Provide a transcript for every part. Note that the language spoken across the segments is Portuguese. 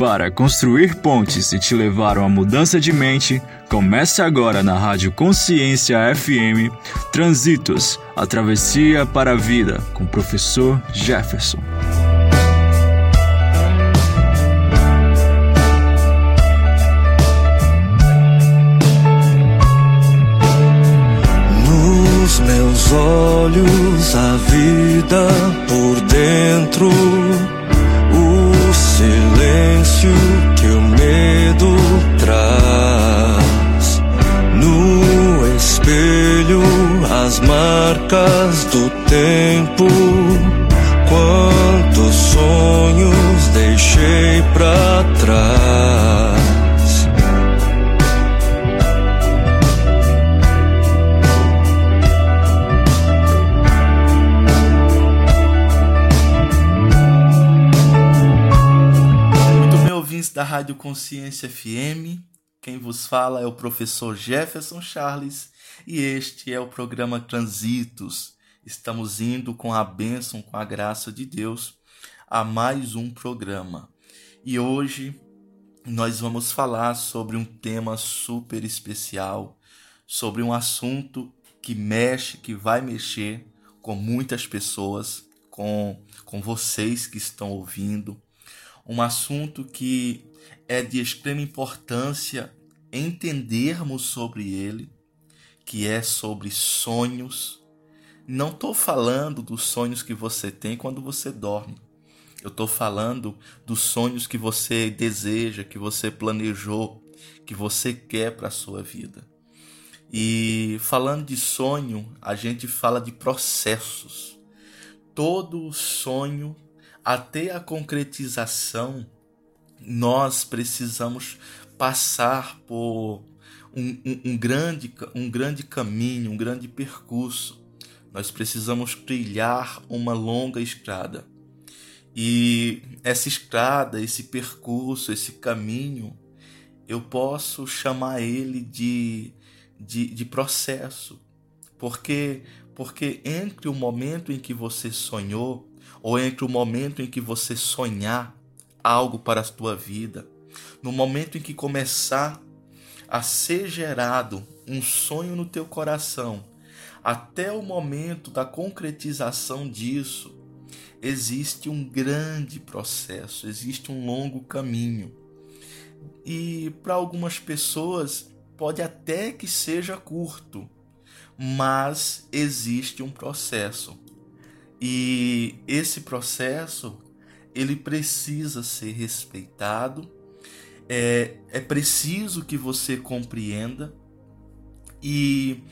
Para construir pontes e te levar a uma mudança de mente, comece agora na Rádio Consciência FM Transitos, a travessia para a vida, com o professor Jefferson. Nos meus olhos a vida por dentro silêncio que o medo traz. No espelho, as marcas do tempo. Quantos sonhos deixei pra trás. Rádio Consciência FM. Quem vos fala é o professor Jefferson Charles e este é o programa Transitos. Estamos indo com a bênção, com a graça de Deus, a mais um programa. E hoje nós vamos falar sobre um tema super especial, sobre um assunto que mexe, que vai mexer com muitas pessoas, com, com vocês que estão ouvindo. Um assunto que é de extrema importância entendermos sobre ele, que é sobre sonhos. Não estou falando dos sonhos que você tem quando você dorme. Eu estou falando dos sonhos que você deseja, que você planejou, que você quer para a sua vida. E falando de sonho, a gente fala de processos. Todo sonho, até a concretização, nós precisamos passar por um, um, um, grande, um grande caminho, um grande percurso. Nós precisamos trilhar uma longa estrada. E essa estrada, esse percurso, esse caminho, eu posso chamar ele de, de, de processo. Porque, porque entre o momento em que você sonhou, ou entre o momento em que você sonhar, algo para a tua vida, no momento em que começar a ser gerado um sonho no teu coração, até o momento da concretização disso, existe um grande processo, existe um longo caminho. E para algumas pessoas pode até que seja curto, mas existe um processo. E esse processo ele precisa ser respeitado, é, é preciso que você compreenda. E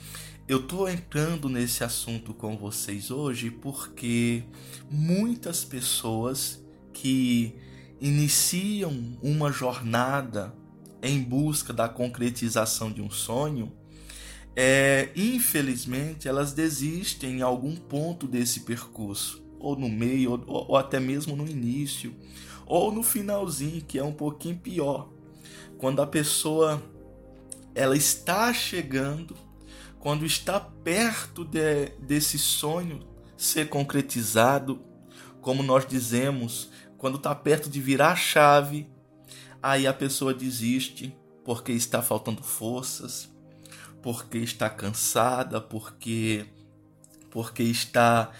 eu estou entrando nesse assunto com vocês hoje porque muitas pessoas que iniciam uma jornada em busca da concretização de um sonho, é, infelizmente elas desistem em algum ponto desse percurso ou no meio, ou, ou até mesmo no início, ou no finalzinho, que é um pouquinho pior. Quando a pessoa ela está chegando, quando está perto de, desse sonho ser concretizado, como nós dizemos, quando está perto de virar a chave, aí a pessoa desiste porque está faltando forças, porque está cansada, porque porque está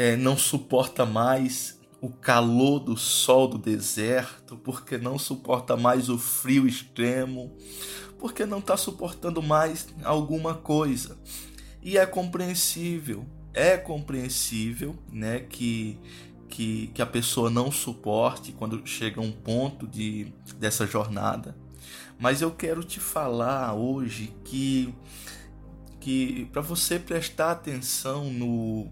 é, não suporta mais o calor do sol do deserto, porque não suporta mais o frio extremo, porque não está suportando mais alguma coisa. E é compreensível, é compreensível, né, que que, que a pessoa não suporte quando chega a um ponto de dessa jornada. Mas eu quero te falar hoje que que para você prestar atenção no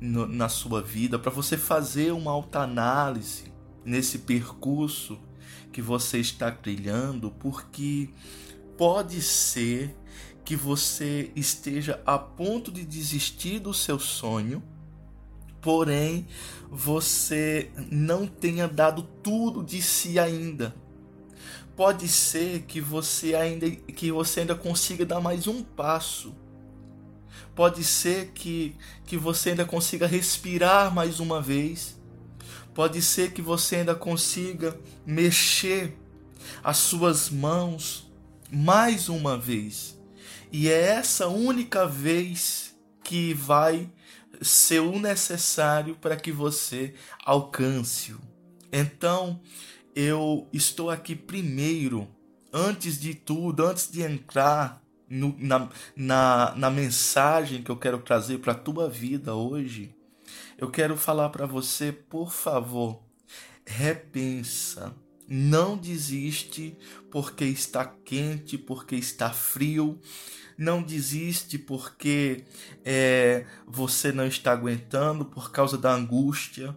no, na sua vida, para você fazer uma autoanálise nesse percurso que você está trilhando, porque pode ser que você esteja a ponto de desistir do seu sonho, porém você não tenha dado tudo de si ainda. Pode ser que você ainda que você ainda consiga dar mais um passo pode ser que, que você ainda consiga respirar mais uma vez. Pode ser que você ainda consiga mexer as suas mãos mais uma vez. E é essa única vez que vai ser o necessário para que você alcance-o. Então, eu estou aqui primeiro, antes de tudo, antes de entrar no, na, na, na mensagem que eu quero trazer para a tua vida hoje, eu quero falar para você, por favor, repensa. Não desiste porque está quente, porque está frio. Não desiste porque é, você não está aguentando por causa da angústia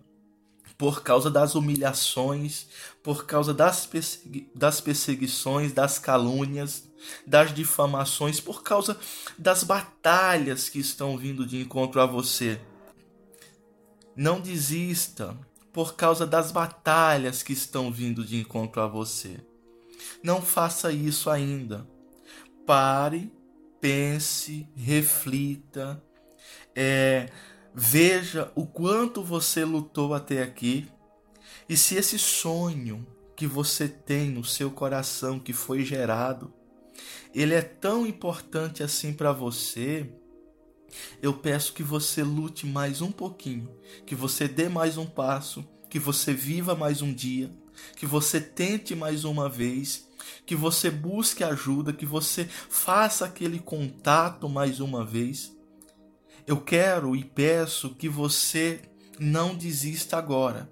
por causa das humilhações, por causa das, persegui das perseguições, das calúnias, das difamações, por causa das batalhas que estão vindo de encontro a você. Não desista por causa das batalhas que estão vindo de encontro a você. Não faça isso ainda. Pare, pense, reflita. É, Veja o quanto você lutou até aqui e se esse sonho que você tem no seu coração que foi gerado, ele é tão importante assim para você, eu peço que você lute mais um pouquinho, que você dê mais um passo, que você viva mais um dia, que você tente mais uma vez, que você busque ajuda, que você faça aquele contato mais uma vez. Eu quero e peço que você não desista agora,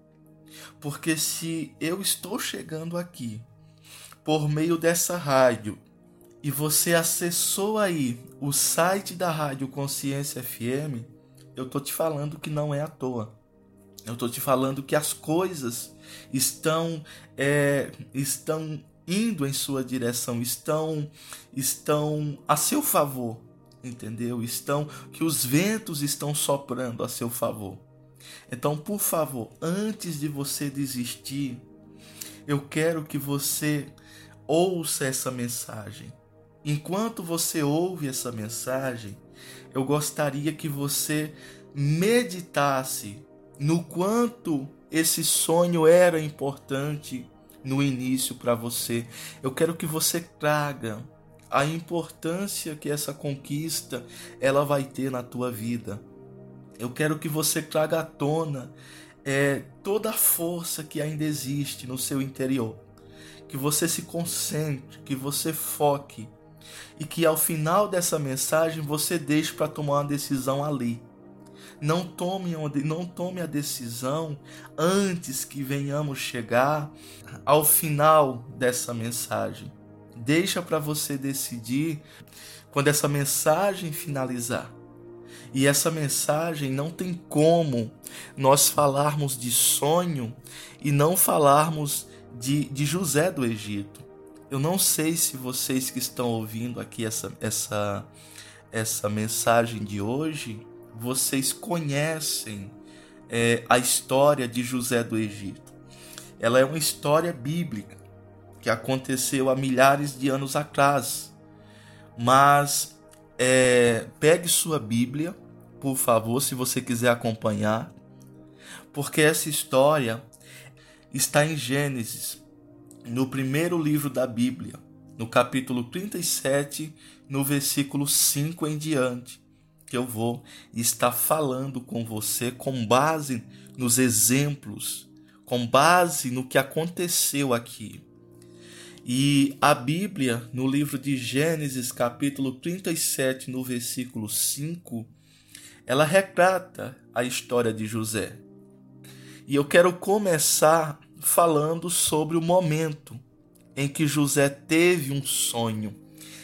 porque se eu estou chegando aqui por meio dessa rádio e você acessou aí o site da Rádio Consciência FM, eu tô te falando que não é à toa. Eu tô te falando que as coisas estão é, estão indo em sua direção, estão estão a seu favor entendeu? Estão que os ventos estão soprando a seu favor. Então, por favor, antes de você desistir, eu quero que você ouça essa mensagem. Enquanto você ouve essa mensagem, eu gostaria que você meditasse no quanto esse sonho era importante no início para você. Eu quero que você traga a importância que essa conquista ela vai ter na tua vida. Eu quero que você traga à tona é, toda a força que ainda existe no seu interior. Que você se concentre, que você foque e que ao final dessa mensagem você deixe para tomar uma decisão ali. Não tome, não tome a decisão antes que venhamos chegar ao final dessa mensagem deixa para você decidir quando essa mensagem finalizar. E essa mensagem não tem como nós falarmos de sonho e não falarmos de, de José do Egito. Eu não sei se vocês que estão ouvindo aqui essa, essa, essa mensagem de hoje, vocês conhecem é, a história de José do Egito. Ela é uma história bíblica que aconteceu há milhares de anos atrás. Mas é, pegue sua Bíblia, por favor, se você quiser acompanhar, porque essa história está em Gênesis, no primeiro livro da Bíblia, no capítulo 37, no versículo 5 em diante, que eu vou estar falando com você com base nos exemplos, com base no que aconteceu aqui. E a Bíblia, no livro de Gênesis, capítulo 37, no versículo 5, ela retrata a história de José. E eu quero começar falando sobre o momento em que José teve um sonho,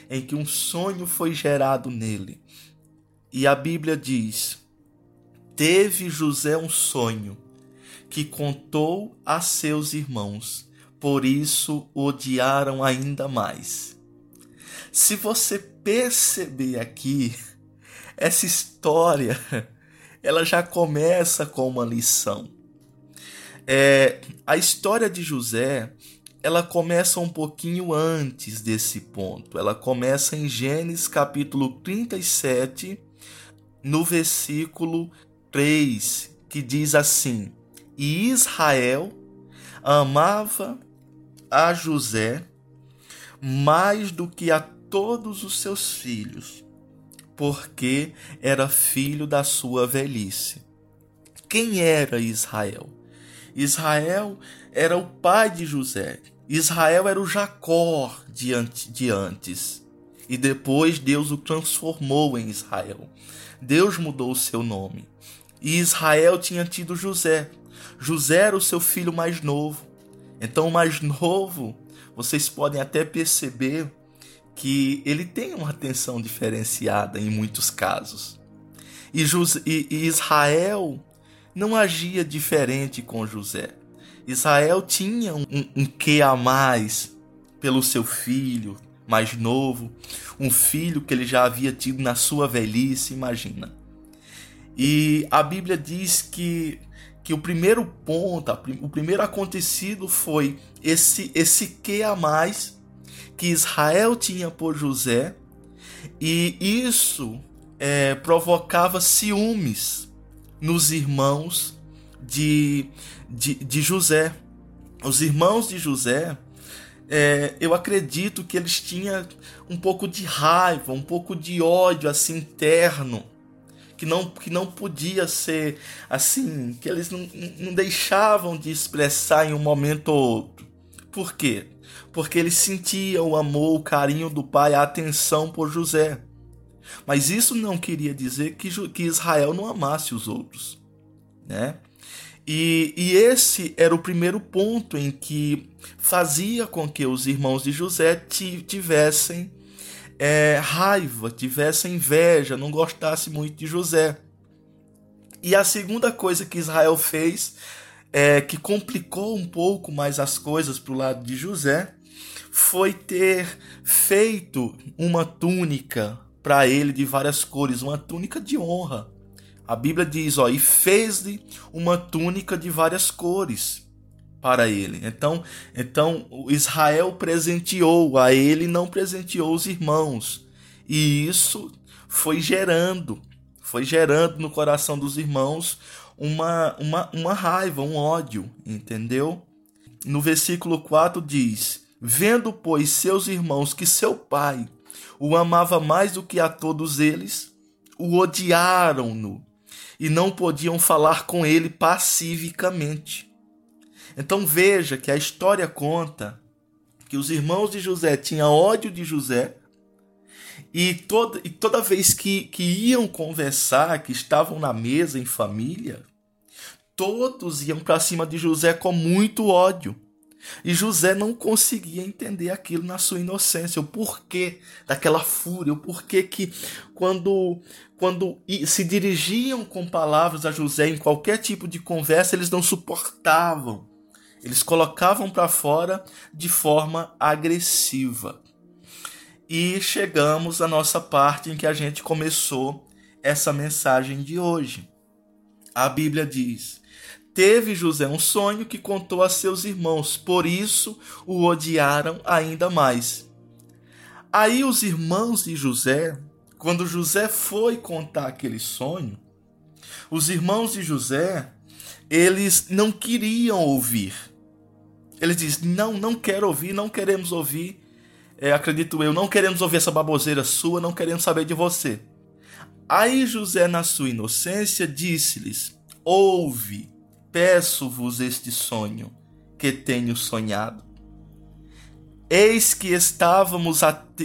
em que um sonho foi gerado nele. E a Bíblia diz: Teve José um sonho que contou a seus irmãos por isso odiaram ainda mais. Se você perceber aqui, essa história ela já começa com uma lição. É, a história de José ela começa um pouquinho antes desse ponto. Ela começa em Gênesis capítulo 37, no versículo 3, que diz assim: E Israel amava a José mais do que a todos os seus filhos, porque era filho da sua velhice. Quem era Israel? Israel era o pai de José. Israel era o Jacó de, antes. E depois Deus o transformou em Israel. Deus mudou o seu nome. E Israel tinha tido José. José era o seu filho mais novo. Então, o mais novo, vocês podem até perceber que ele tem uma atenção diferenciada em muitos casos. E Israel não agia diferente com José. Israel tinha um, um quê a mais pelo seu filho mais novo, um filho que ele já havia tido na sua velhice, imagina. E a Bíblia diz que, que o primeiro ponto, o primeiro acontecido foi esse esse que a mais que Israel tinha por José, e isso é, provocava ciúmes nos irmãos de, de, de José. Os irmãos de José, é, eu acredito que eles tinham um pouco de raiva, um pouco de ódio assim interno, que não, que não podia ser assim, que eles não, não deixavam de expressar em um momento ou outro. Por quê? Porque eles sentiam o amor, o carinho do pai, a atenção por José. Mas isso não queria dizer que, que Israel não amasse os outros, né? E, e esse era o primeiro ponto em que fazia com que os irmãos de José tivessem é, raiva, tivessem inveja, não gostassem muito de José. E a segunda coisa que Israel fez, é, que complicou um pouco mais as coisas para o lado de José, foi ter feito uma túnica para ele de várias cores, uma túnica de honra. A Bíblia diz, ó, e fez-lhe uma túnica de várias cores para ele. Então, então Israel presenteou a ele, não presenteou os irmãos. E isso foi gerando, foi gerando no coração dos irmãos uma, uma, uma raiva, um ódio, entendeu? No versículo 4 diz: Vendo, pois, seus irmãos que seu pai o amava mais do que a todos eles, o odiaram-no e não podiam falar com ele pacificamente. Então veja que a história conta que os irmãos de José tinham ódio de José e toda, e toda vez que, que iam conversar, que estavam na mesa em família, todos iam para cima de José com muito ódio. E José não conseguia entender aquilo na sua inocência, o porquê daquela fúria, o porquê que quando quando se dirigiam com palavras a José em qualquer tipo de conversa, eles não suportavam. Eles colocavam para fora de forma agressiva. E chegamos à nossa parte em que a gente começou essa mensagem de hoje. A Bíblia diz: Teve José um sonho que contou a seus irmãos, por isso o odiaram ainda mais. Aí os irmãos de José, quando José foi contar aquele sonho, os irmãos de José, eles não queriam ouvir. Eles dizem: Não, não quero ouvir, não queremos ouvir. É, acredito eu, não queremos ouvir essa baboseira sua, não queremos saber de você. Aí José, na sua inocência, disse-lhes: Ouve peço-vos este sonho que tenho sonhado. Eis que estávamos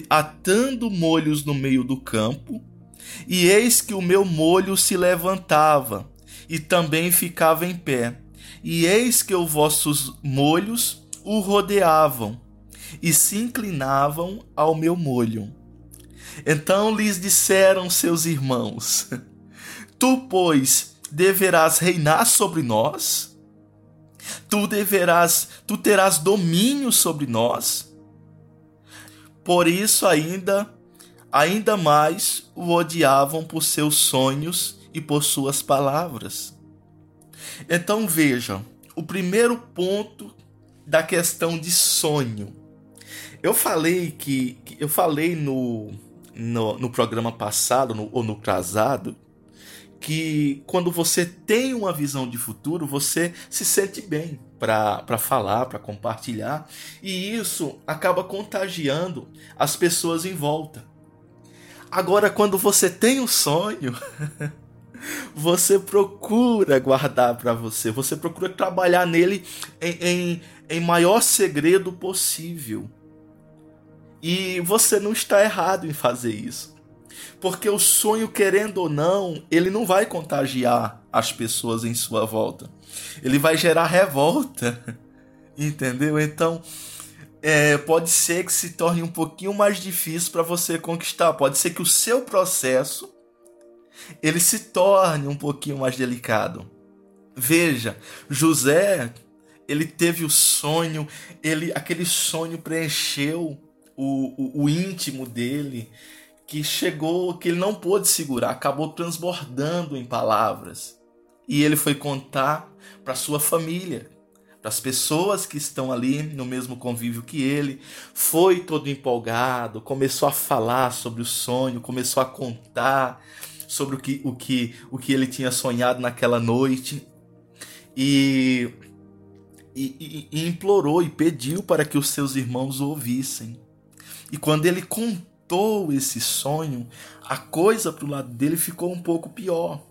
atando molhos no meio do campo, e eis que o meu molho se levantava e também ficava em pé, e eis que os vossos molhos o rodeavam e se inclinavam ao meu molho. Então lhes disseram seus irmãos: Tu, pois, deverás reinar sobre nós? Tu deverás, tu terás domínio sobre nós? Por isso ainda ainda mais o odiavam por seus sonhos e por suas palavras. Então vejam, o primeiro ponto da questão de sonho. Eu falei que, eu falei no, no, no programa passado, no, ou no casado, que quando você tem uma visão de futuro, você se sente bem para falar, para compartilhar, e isso acaba contagiando as pessoas em volta. Agora, quando você tem um sonho, você procura guardar para você, você procura trabalhar nele em, em, em maior segredo possível. E você não está errado em fazer isso. Porque o sonho, querendo ou não, ele não vai contagiar as pessoas em sua volta. Ele vai gerar revolta. Entendeu? Então, é, pode ser que se torne um pouquinho mais difícil para você conquistar. Pode ser que o seu processo ele se torne um pouquinho mais delicado. Veja, José, ele teve o sonho, ele aquele sonho preencheu o, o, o íntimo dele, que chegou, que ele não pôde segurar, acabou transbordando em palavras. E ele foi contar para sua família, para as pessoas que estão ali no mesmo convívio que ele. Foi todo empolgado, começou a falar sobre o sonho, começou a contar sobre o que, o que, o que ele tinha sonhado naquela noite. E, e, e, implorou e pediu para que os seus irmãos o ouvissem. E quando ele contou esse sonho, a coisa para o lado dele ficou um pouco pior.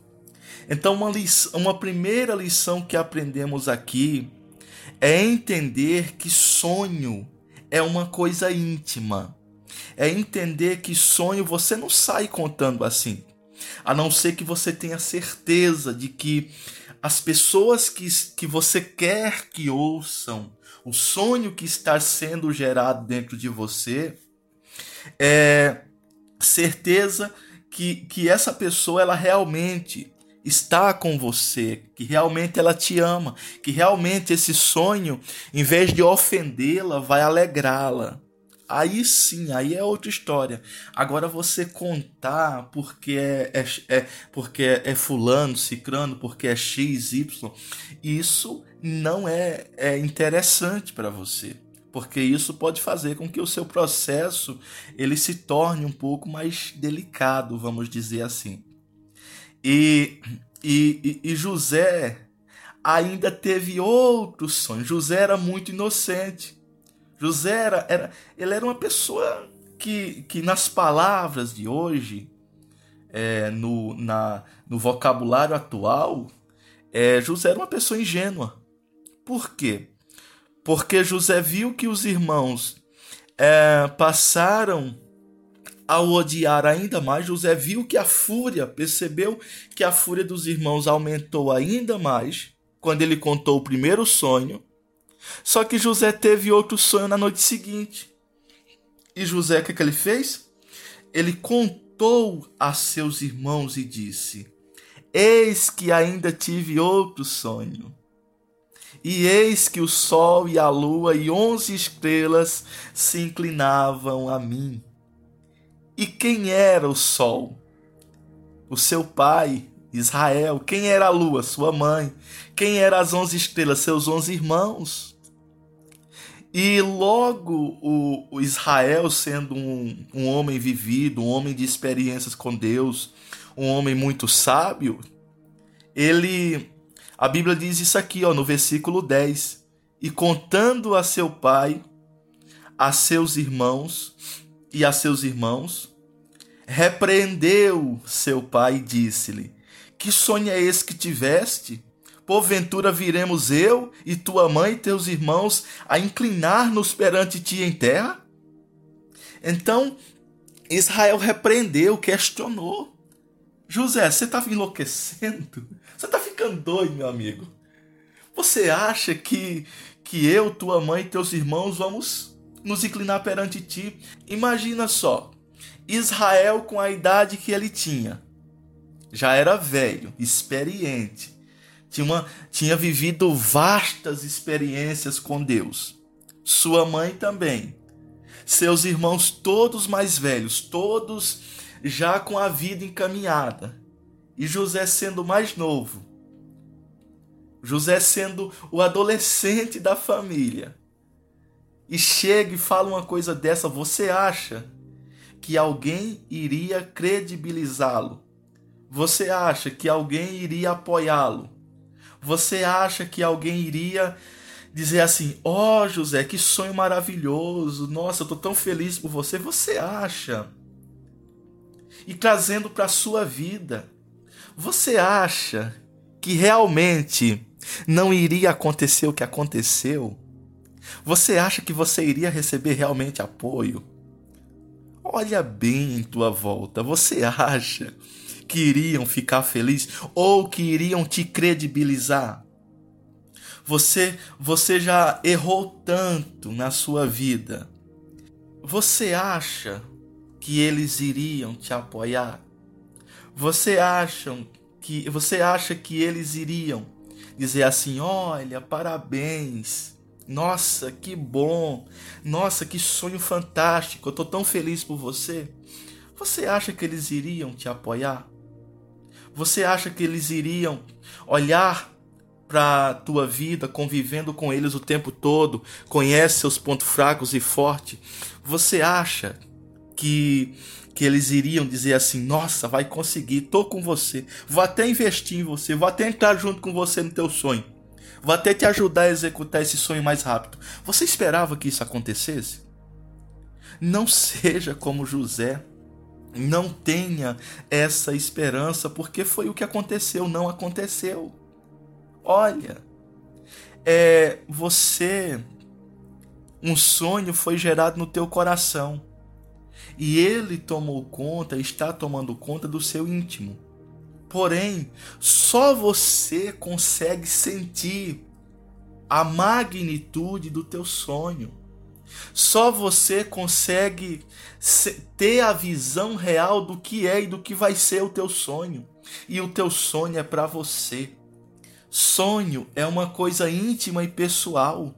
Então, uma, lição, uma primeira lição que aprendemos aqui é entender que sonho é uma coisa íntima. É entender que sonho você não sai contando assim. A não ser que você tenha certeza de que as pessoas que, que você quer que ouçam o sonho que está sendo gerado dentro de você, é, certeza que, que essa pessoa ela realmente está com você, que realmente ela te ama, que realmente esse sonho, em vez de ofendê-la, vai alegrá-la. Aí sim, aí é outra história. Agora você contar porque é, é, é porque é fulano, cicrano, porque é x, y, isso não é, é interessante para você porque isso pode fazer com que o seu processo ele se torne um pouco mais delicado, vamos dizer assim. E, e, e José ainda teve outros sonhos. José era muito inocente. José era, era, ele era uma pessoa que, que nas palavras de hoje, é, no, na, no vocabulário atual, é, José era uma pessoa ingênua. Por quê? Porque José viu que os irmãos é, passaram a odiar ainda mais. José viu que a fúria, percebeu que a fúria dos irmãos aumentou ainda mais quando ele contou o primeiro sonho. Só que José teve outro sonho na noite seguinte. E José, o que, que ele fez? Ele contou a seus irmãos e disse: Eis que ainda tive outro sonho. E eis que o sol e a lua e onze estrelas se inclinavam a mim. E quem era o sol? O seu pai, Israel. Quem era a lua? Sua mãe. Quem eram as onze estrelas? Seus onze irmãos. E logo o, Israel, sendo um, um homem vivido, um homem de experiências com Deus, um homem muito sábio, ele a Bíblia diz isso aqui, ó, no versículo 10. E contando a seu pai, a seus irmãos e a seus irmãos, repreendeu seu pai e disse-lhe: Que sonho é esse que tiveste? Porventura viremos eu e tua mãe e teus irmãos a inclinar-nos perante ti em terra? Então Israel repreendeu, questionou. José, você estava enlouquecendo? Você está ficando doido, meu amigo? Você acha que, que eu, tua mãe e teus irmãos vamos nos inclinar perante ti? Imagina só, Israel com a idade que ele tinha. Já era velho, experiente. Tinha, uma, tinha vivido vastas experiências com Deus. Sua mãe também. Seus irmãos todos mais velhos, todos já com a vida encaminhada. E José sendo mais novo. José sendo o adolescente da família. E chega e fala uma coisa dessa, você acha que alguém iria credibilizá-lo? Você acha que alguém iria apoiá-lo? Você acha que alguém iria dizer assim: Ó oh, José, que sonho maravilhoso, nossa, eu tô tão feliz por você? Você acha? E trazendo para sua vida, você acha que realmente não iria acontecer o que aconteceu? Você acha que você iria receber realmente apoio? Olha bem em tua volta. Você acha que iriam ficar felizes ou que iriam te credibilizar? Você, você já errou tanto na sua vida. Você acha que eles iriam te apoiar? Você acha que você acha que eles iriam dizer assim: "Olha, parabéns. Nossa, que bom. Nossa, que sonho fantástico. Eu tô tão feliz por você." Você acha que eles iriam te apoiar? Você acha que eles iriam olhar para tua vida, convivendo com eles o tempo todo, conhece seus pontos fracos e fortes, você acha que que eles iriam dizer assim: "Nossa, vai conseguir, tô com você. Vou até investir em você, vou até entrar junto com você no teu sonho. Vou até te ajudar a executar esse sonho mais rápido". Você esperava que isso acontecesse? Não seja como José. Não tenha essa esperança, porque foi o que aconteceu, não aconteceu. Olha, é você um sonho foi gerado no teu coração e ele tomou conta, está tomando conta do seu íntimo. Porém, só você consegue sentir a magnitude do teu sonho. Só você consegue ter a visão real do que é e do que vai ser o teu sonho. E o teu sonho é para você. Sonho é uma coisa íntima e pessoal.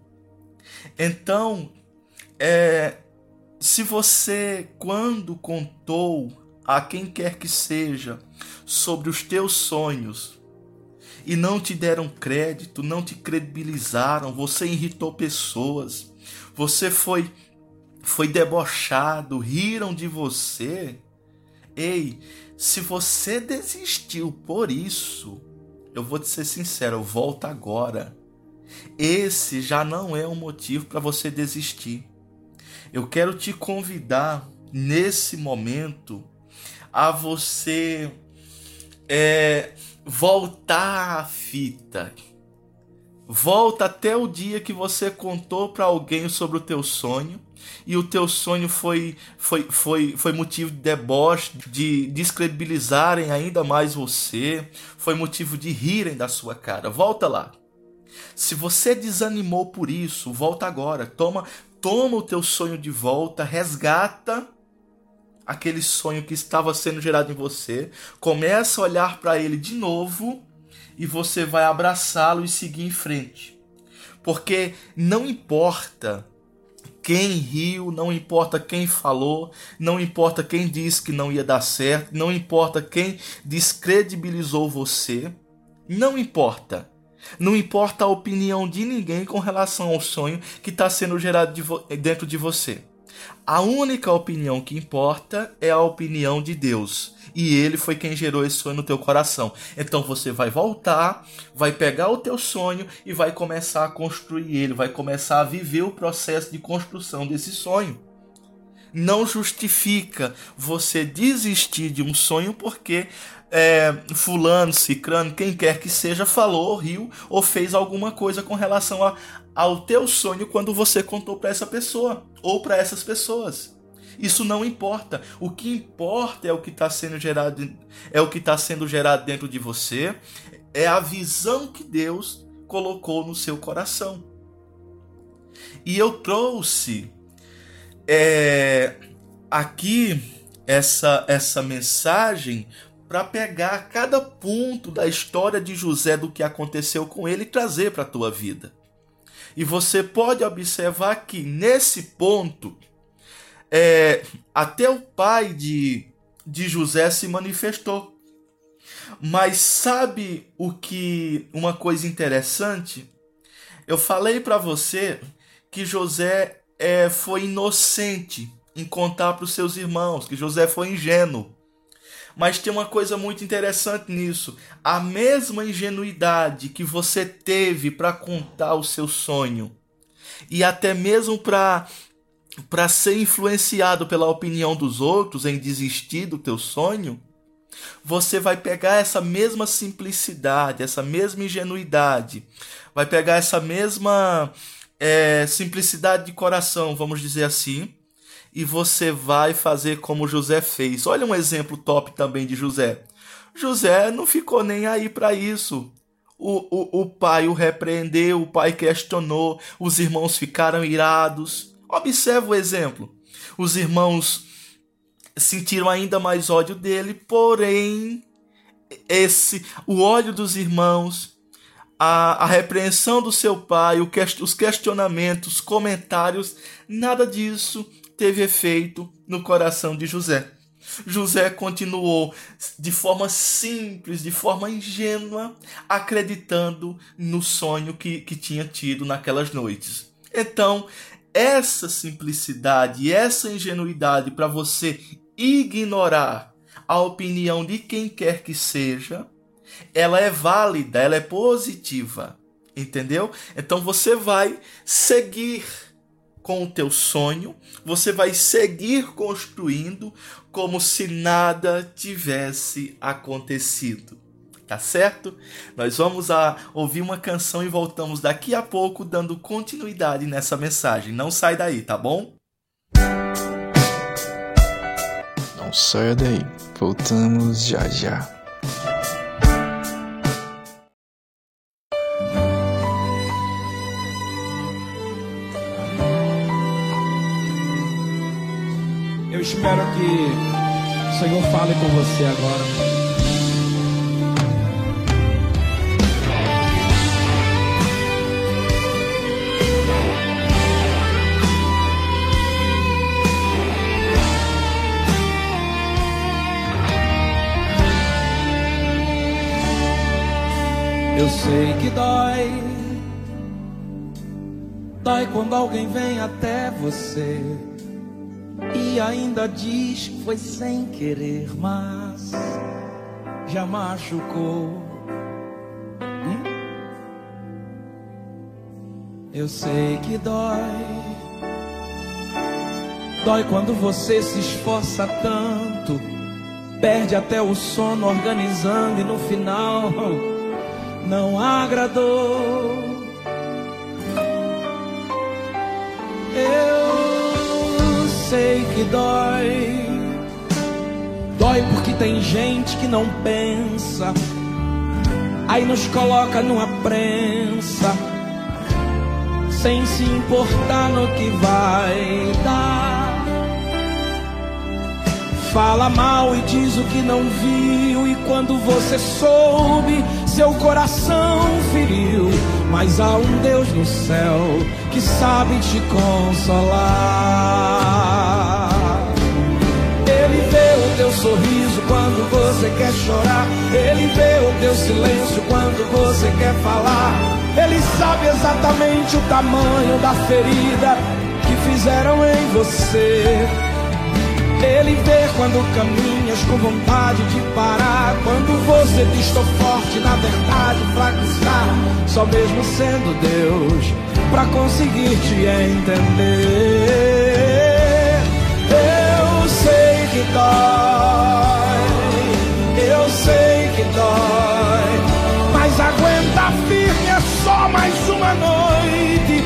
Então, é, se você, quando contou a quem quer que seja sobre os teus sonhos e não te deram crédito, não te credibilizaram, você irritou pessoas, você foi foi debochado, riram de você. Ei, se você desistiu por isso, eu vou te ser sincero, volta agora. Esse já não é um motivo para você desistir. Eu quero te convidar nesse momento a você é, voltar à fita. Volta até o dia que você contou para alguém sobre o teu sonho e o teu sonho foi, foi, foi, foi motivo de deboche, de descredibilizarem ainda mais você, foi motivo de rirem da sua cara. Volta lá. Se você desanimou por isso, volta agora. Toma, toma o teu sonho de volta, resgata aquele sonho que estava sendo gerado em você, começa a olhar para ele de novo e você vai abraçá-lo e seguir em frente. Porque não importa quem riu, não importa quem falou, não importa quem disse que não ia dar certo, não importa quem descredibilizou você, não importa. Não importa a opinião de ninguém com relação ao sonho que está sendo gerado de dentro de você. A única opinião que importa é a opinião de Deus e ele foi quem gerou esse sonho no teu coração. Então você vai voltar, vai pegar o teu sonho e vai começar a construir ele, vai começar a viver o processo de construção desse sonho. Não justifica você desistir de um sonho porque é, fulano, cicrano, quem quer que seja, falou, riu ou fez alguma coisa com relação a, ao teu sonho quando você contou para essa pessoa ou para essas pessoas. Isso não importa. O que importa é o que está sendo gerado, é o que está sendo gerado dentro de você, é a visão que Deus colocou no seu coração. E eu trouxe é, aqui essa essa mensagem para pegar cada ponto da história de José do que aconteceu com ele e trazer para a tua vida. E você pode observar que nesse ponto é, até o pai de, de José se manifestou. Mas sabe o que uma coisa interessante? Eu falei para você que José é, foi inocente em contar para os seus irmãos, que José foi ingênuo. Mas tem uma coisa muito interessante nisso. A mesma ingenuidade que você teve para contar o seu sonho e até mesmo para para ser influenciado pela opinião dos outros em desistir do teu sonho, você vai pegar essa mesma simplicidade, essa mesma ingenuidade, vai pegar essa mesma é, simplicidade de coração, vamos dizer assim, e você vai fazer como José fez. Olha um exemplo top também de José. José não ficou nem aí para isso. O, o, o pai o repreendeu, o pai questionou, os irmãos ficaram irados. Observa o exemplo. Os irmãos sentiram ainda mais ódio dele, porém esse o ódio dos irmãos, a, a repreensão do seu pai, o, os questionamentos, comentários, nada disso teve efeito no coração de José. José continuou de forma simples, de forma ingênua, acreditando no sonho que, que tinha tido naquelas noites. Então, essa simplicidade, essa ingenuidade para você ignorar a opinião de quem quer que seja, ela é válida, ela é positiva, entendeu? Então você vai seguir com o teu sonho, você vai seguir construindo como se nada tivesse acontecido. Tá certo? Nós vamos a ouvir uma canção e voltamos daqui a pouco dando continuidade nessa mensagem. Não sai daí, tá bom? Não saia daí. Voltamos já já. Espero que o Senhor fale com você agora. Eu sei que dói, dói quando alguém vem até você e ainda diz foi sem querer, mas já machucou. Hum? Eu sei que dói. Dói quando você se esforça tanto, perde até o sono organizando e no final não agradou. Eu que dói. Dói porque tem gente que não pensa, aí nos coloca numa prensa, sem se importar no que vai dar. Fala mal e diz o que não viu, e quando você soube, seu coração feriu. Mas há um Deus no céu que sabe te consolar. Sorriso quando você quer chorar. Ele vê o teu silêncio quando você quer falar. Ele sabe exatamente o tamanho da ferida que fizeram em você. Ele vê quando caminhas com vontade de parar. Quando você diz estou forte, na verdade fraco está. Só mesmo sendo Deus, pra conseguir te entender. Eu sei que dói, eu sei que dói. Mas aguenta firme, é só mais uma noite.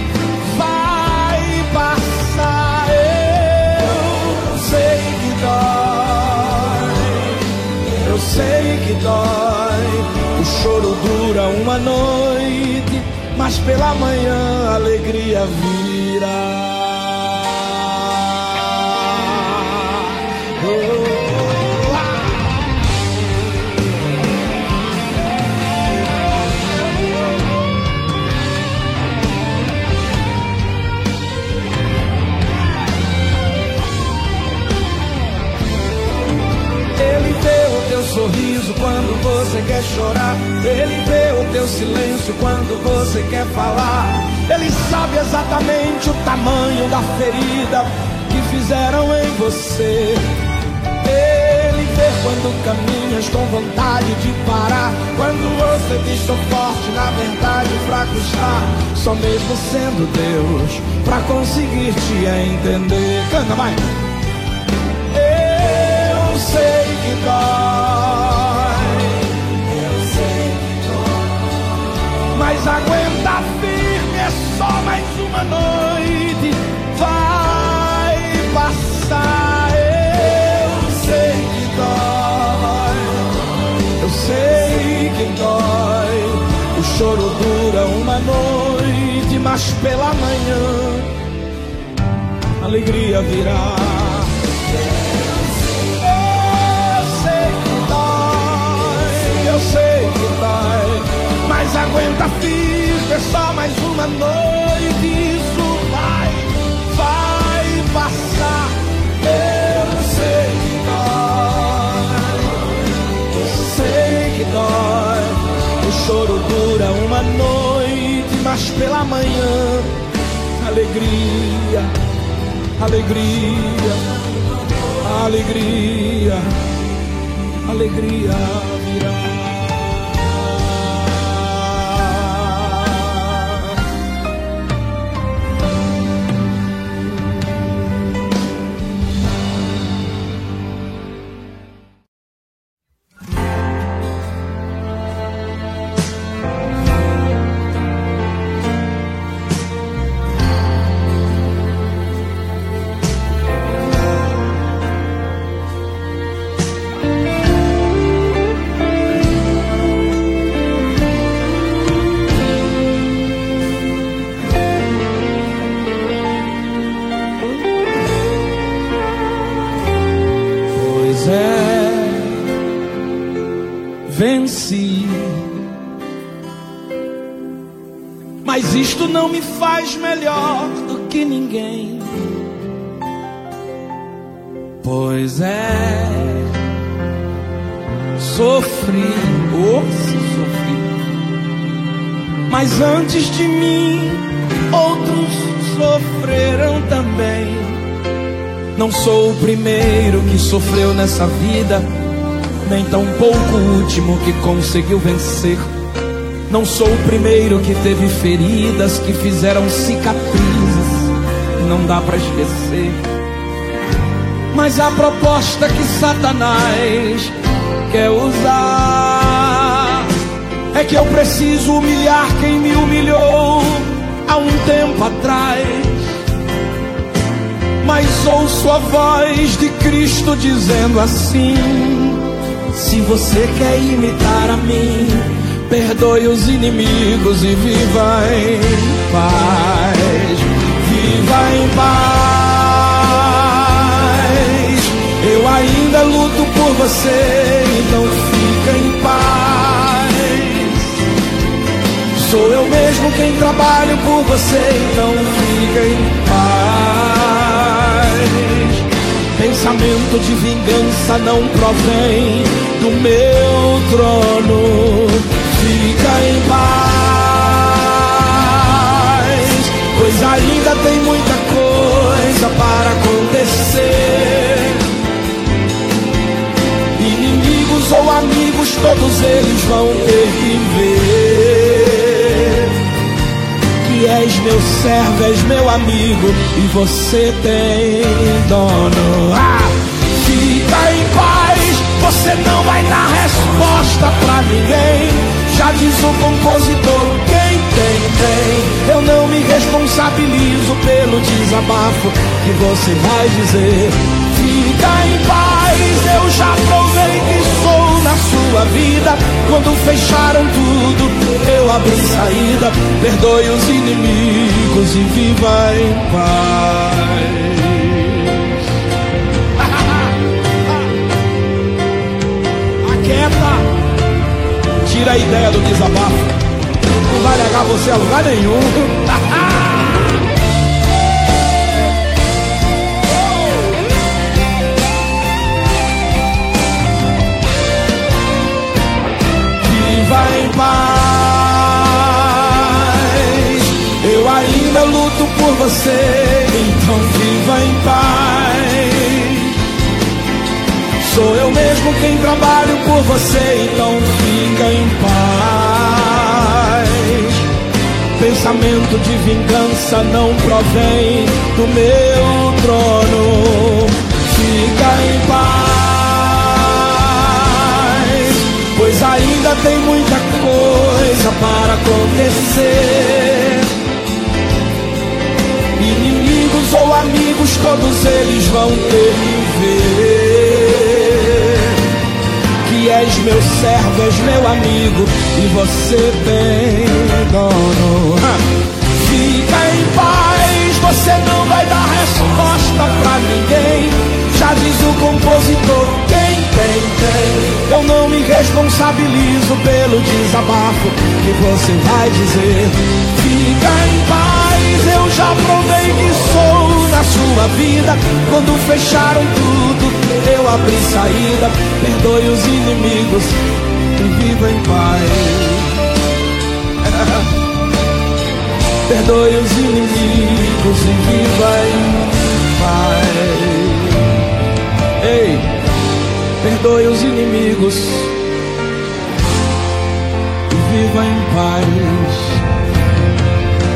Vai passar. eu sei que dói. O choro dura uma noite, mas pela manhã a alegria virá. Quer chorar. Ele vê o teu silêncio quando você quer falar. Ele sabe exatamente o tamanho da ferida que fizeram em você. Ele sofrer quando caminhas com vontade de parar. Quando você diz sou forte, na verdade fraco está. Só mesmo sendo Deus, pra conseguir te entender. Canta, vai! Eu sei que dói. Mas aguenta firme, é só mais uma noite. Vai passar. Eu sei que dói. Eu sei que dói. O choro dura uma noite, mas pela manhã alegria virá. Aguenta firme, é só mais uma noite, isso vai, vai passar. Eu sei que dói, eu sei que dói. O choro dura uma noite, mas pela manhã, alegria, alegria, alegria, alegria virá. Antes de mim, outros sofreram também. Não sou o primeiro que sofreu nessa vida, nem tampouco o último que conseguiu vencer. Não sou o primeiro que teve feridas que fizeram cicatrizes, não dá pra esquecer. Mas a proposta que Satanás quer usar é que eu preciso humilhar quem me humilhou há um tempo atrás. Mas ouço a voz de Cristo dizendo assim: Se você quer imitar a mim, perdoe os inimigos e viva em paz. Viva em paz. Eu ainda luto por você, Sou eu mesmo quem trabalho por você, então fica em paz. Pensamento de vingança não provém do meu trono. Fica em paz, pois ainda tem muita coisa para acontecer. Inimigos ou amigos, todos eles vão ter que meu servo, és meu amigo e você tem dono. Ah, fica em paz, você não vai dar resposta pra ninguém. Já diz o compositor, quem tem, tem. Eu não me responsabilizo pelo desabafo que você vai dizer. Fica em paz, eu já provei que sua vida. Quando fecharam tudo, eu abri saída. Perdoe os inimigos e viva em paz. Aquieta, tira a ideia do desabafo. Não vai levar você a lugar nenhum. Paz. Eu ainda luto por você, então viva em paz. Sou eu mesmo quem trabalho por você, então fica em paz. Pensamento de vingança não provém do meu trono. Fica em paz, pois ainda tem para acontecer. Inimigos ou amigos, todos eles vão ter que ver que és meu servo, és meu amigo e você tem dono. Fica em paz, você não vai dar resposta pra ninguém. Já diz o compositor, quem tem, tem. Eu não me responsabilizo pelo desabafo que você vai dizer. Fica em paz, eu já provei que sou na sua vida. Quando fecharam tudo, eu abri saída. Perdoe os inimigos e viva em paz. Perdoe os inimigos e viva em paz. Perdoe os inimigos e viva em paz.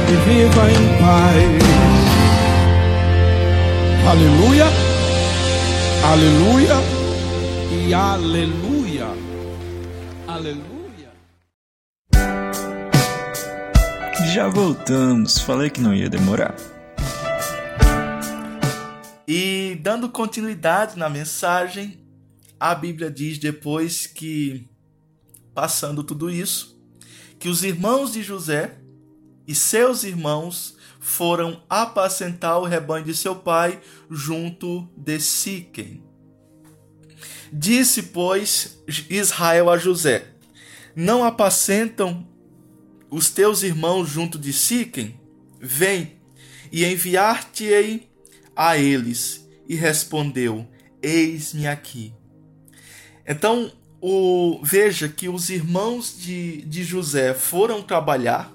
E viva em paz. Aleluia, aleluia e aleluia, aleluia. Já voltamos, falei que não ia demorar. E dando continuidade na mensagem, a Bíblia diz depois que, passando tudo isso, que os irmãos de José e seus irmãos foram apacentar o rebanho de seu pai junto de Siquem. Disse, pois, Israel a José: Não apacentam os teus irmãos junto de Siquem? Vem, e enviar-te-ei a eles. E respondeu: Eis-me aqui. Então, o, veja que os irmãos de, de José foram trabalhar,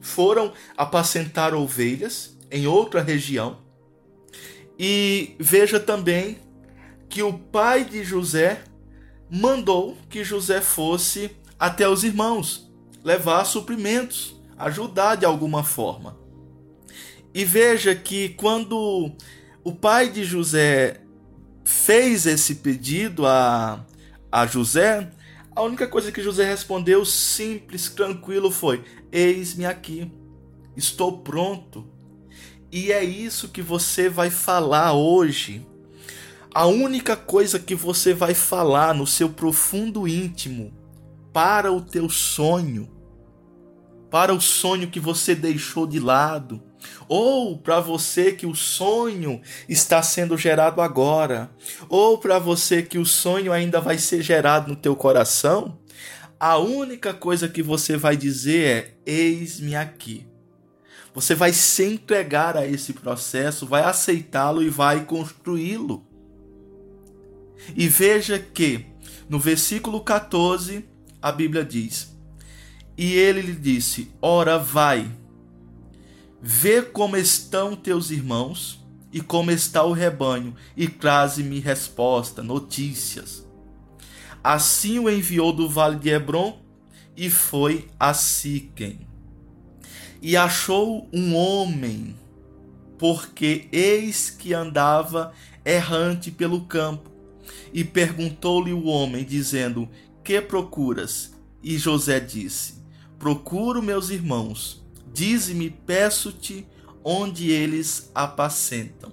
foram apacentar ovelhas em outra região. E veja também que o pai de José mandou que José fosse até os irmãos, levar suprimentos, ajudar de alguma forma. E veja que quando o pai de José fez esse pedido a, a José, a única coisa que José respondeu, simples, tranquilo, foi: Eis-me aqui, estou pronto. E é isso que você vai falar hoje. A única coisa que você vai falar no seu profundo íntimo para o teu sonho, para o sonho que você deixou de lado, ou para você que o sonho está sendo gerado agora, ou para você que o sonho ainda vai ser gerado no teu coração, a única coisa que você vai dizer é: eis-me aqui. Você vai se entregar a esse processo, vai aceitá-lo e vai construí-lo. E veja que no versículo 14 a Bíblia diz: E ele lhe disse: Ora, vai Vê como estão teus irmãos e como está o rebanho, e traze-me resposta, notícias. Assim o enviou do vale de Hebron e foi a Siquem. E achou um homem, porque eis que andava errante pelo campo. E perguntou-lhe o homem, dizendo: Que procuras? E José disse: Procuro meus irmãos Dize-me, peço-te, onde eles apacentam.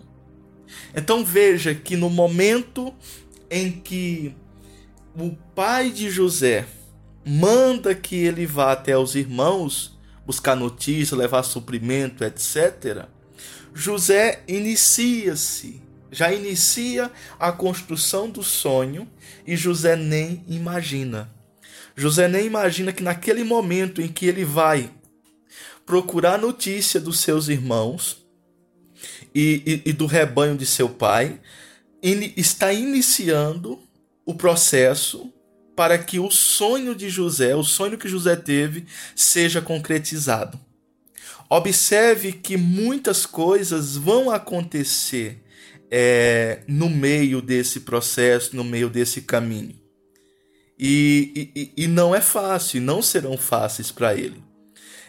Então veja que no momento em que o pai de José manda que ele vá até os irmãos buscar notícia, levar suprimento, etc., José inicia-se, já inicia a construção do sonho e José nem imagina. José nem imagina que naquele momento em que ele vai procurar notícia dos seus irmãos e, e, e do rebanho de seu pai, in, está iniciando o processo para que o sonho de José, o sonho que José teve, seja concretizado. Observe que muitas coisas vão acontecer é, no meio desse processo, no meio desse caminho. E, e, e não é fácil, não serão fáceis para ele.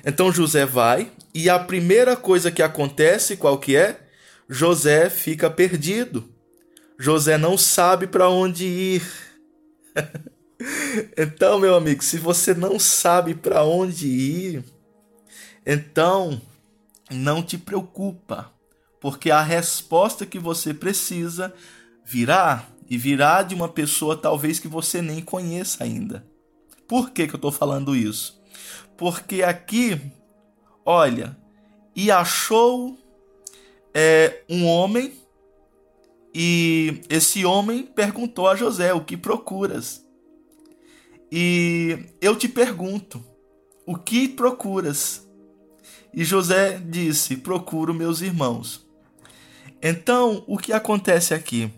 Então José vai e a primeira coisa que acontece, qual que é? José fica perdido. José não sabe para onde ir. então, meu amigo, se você não sabe para onde ir, então não te preocupa, porque a resposta que você precisa virá e virá de uma pessoa talvez que você nem conheça ainda. Por que, que eu estou falando isso? Porque aqui, olha, e achou é, um homem, e esse homem perguntou a José: O que procuras? E eu te pergunto: O que procuras? E José disse: Procuro meus irmãos. Então, o que acontece aqui?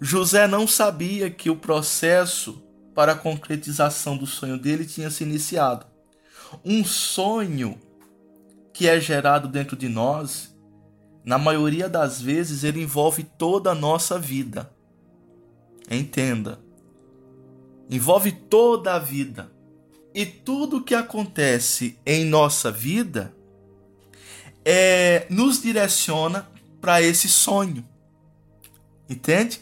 José não sabia que o processo para a concretização do sonho dele tinha se iniciado. Um sonho que é gerado dentro de nós, na maioria das vezes, ele envolve toda a nossa vida. Entenda. Envolve toda a vida. E tudo que acontece em nossa vida é, nos direciona para esse sonho. Entende?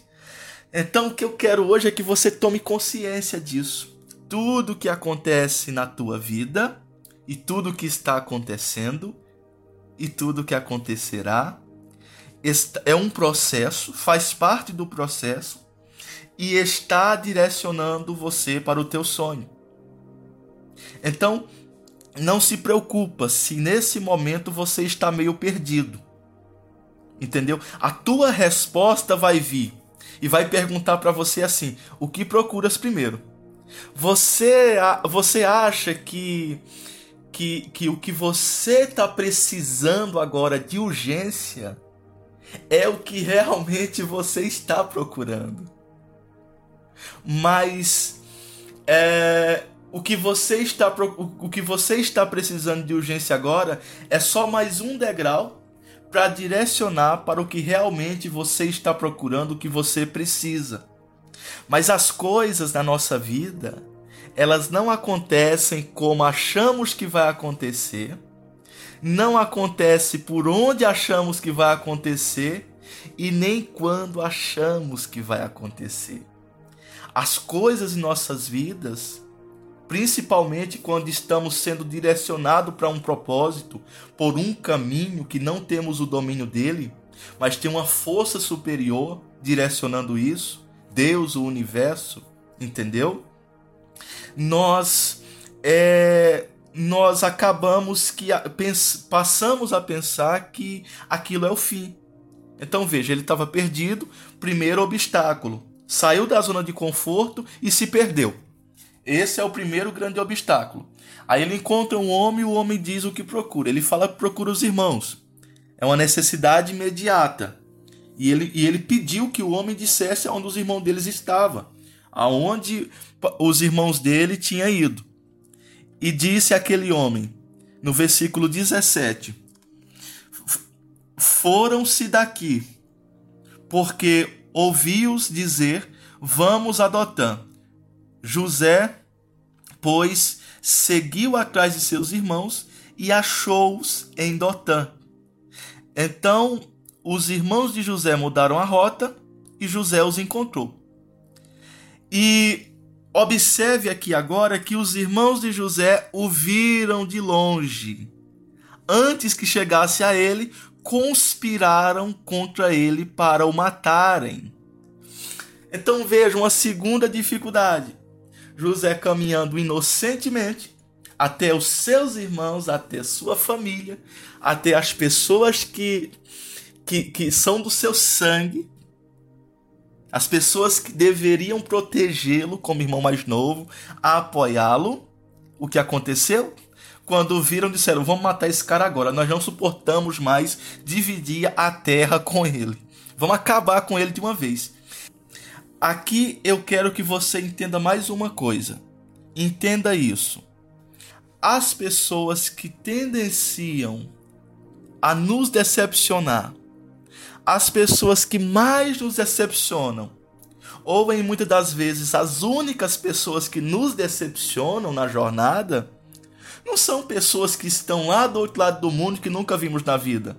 Então o que eu quero hoje é que você tome consciência disso. Tudo que acontece na tua vida e tudo que está acontecendo e tudo que acontecerá é um processo, faz parte do processo e está direcionando você para o teu sonho. Então, não se preocupa se nesse momento você está meio perdido. Entendeu? A tua resposta vai vir e vai perguntar para você assim: o que procuras primeiro? Você, você acha que, que, que o que você está precisando agora de urgência é o que realmente você está procurando? Mas é, o que você está o que você está precisando de urgência agora é só mais um degrau para direcionar para o que realmente você está procurando, o que você precisa. Mas as coisas na nossa vida, elas não acontecem como achamos que vai acontecer, não acontece por onde achamos que vai acontecer e nem quando achamos que vai acontecer. As coisas em nossas vidas, principalmente quando estamos sendo direcionados para um propósito, por um caminho que não temos o domínio dele, mas tem uma força superior direcionando isso, Deus, o universo, entendeu? Nós é, nós acabamos que passamos a pensar que aquilo é o fim. Então veja, ele estava perdido, primeiro obstáculo, saiu da zona de conforto e se perdeu. Esse é o primeiro grande obstáculo. Aí ele encontra um homem e o homem diz o que procura. Ele fala que procura os irmãos. É uma necessidade imediata. E ele, e ele pediu que o homem dissesse aonde os irmãos deles estavam, aonde os irmãos dele tinham ido. E disse aquele homem, no versículo 17: Foram-se daqui, porque ouvi-os dizer: Vamos a Dotã. José, pois, seguiu atrás de seus irmãos e achou-os em Dotã. Então os irmãos de José mudaram a rota e José os encontrou. E observe aqui agora que os irmãos de José o viram de longe. Antes que chegasse a ele, conspiraram contra ele para o matarem. Então vejam a segunda dificuldade. José caminhando inocentemente até os seus irmãos, até sua família, até as pessoas que, que, que são do seu sangue, as pessoas que deveriam protegê-lo como irmão mais novo, apoiá-lo. O que aconteceu? Quando viram, disseram: Vamos matar esse cara agora. Nós não suportamos mais dividir a terra com ele. Vamos acabar com ele de uma vez. Aqui eu quero que você entenda mais uma coisa. Entenda isso. As pessoas que tendenciam a nos decepcionar, as pessoas que mais nos decepcionam, ou em muitas das vezes as únicas pessoas que nos decepcionam na jornada, não são pessoas que estão lá do outro lado do mundo que nunca vimos na vida.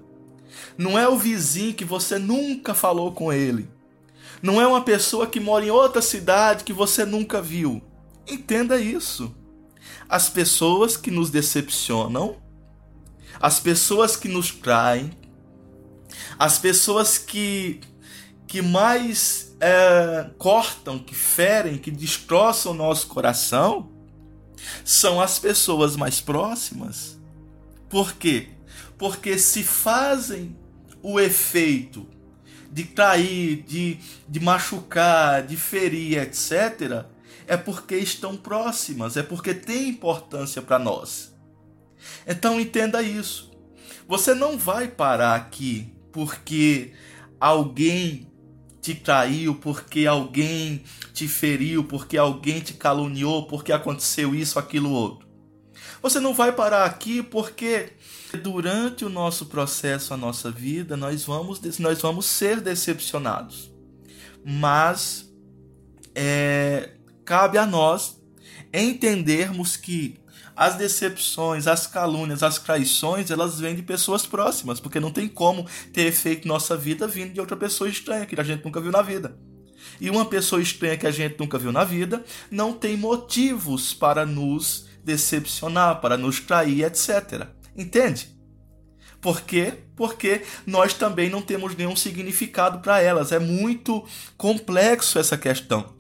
Não é o vizinho que você nunca falou com ele. Não é uma pessoa que mora em outra cidade que você nunca viu. Entenda isso. As pessoas que nos decepcionam, as pessoas que nos traem, as pessoas que, que mais é, cortam, que ferem, que destroçam o nosso coração, são as pessoas mais próximas. Por quê? Porque se fazem o efeito de trair, de, de machucar, de ferir, etc., é porque estão próximas, é porque têm importância para nós. Então entenda isso. Você não vai parar aqui porque alguém te traiu, porque alguém te feriu, porque alguém te caluniou, porque aconteceu isso, aquilo, outro. Você não vai parar aqui porque durante o nosso processo, a nossa vida, nós vamos, nós vamos ser decepcionados. Mas é, cabe a nós entendermos que as decepções, as calúnias, as traições, elas vêm de pessoas próximas, porque não tem como ter efeito nossa vida vindo de outra pessoa estranha que a gente nunca viu na vida. E uma pessoa estranha que a gente nunca viu na vida não tem motivos para nos decepcionar, para nos trair, etc. Entende? Por quê? Porque nós também não temos nenhum significado para elas. É muito complexo essa questão.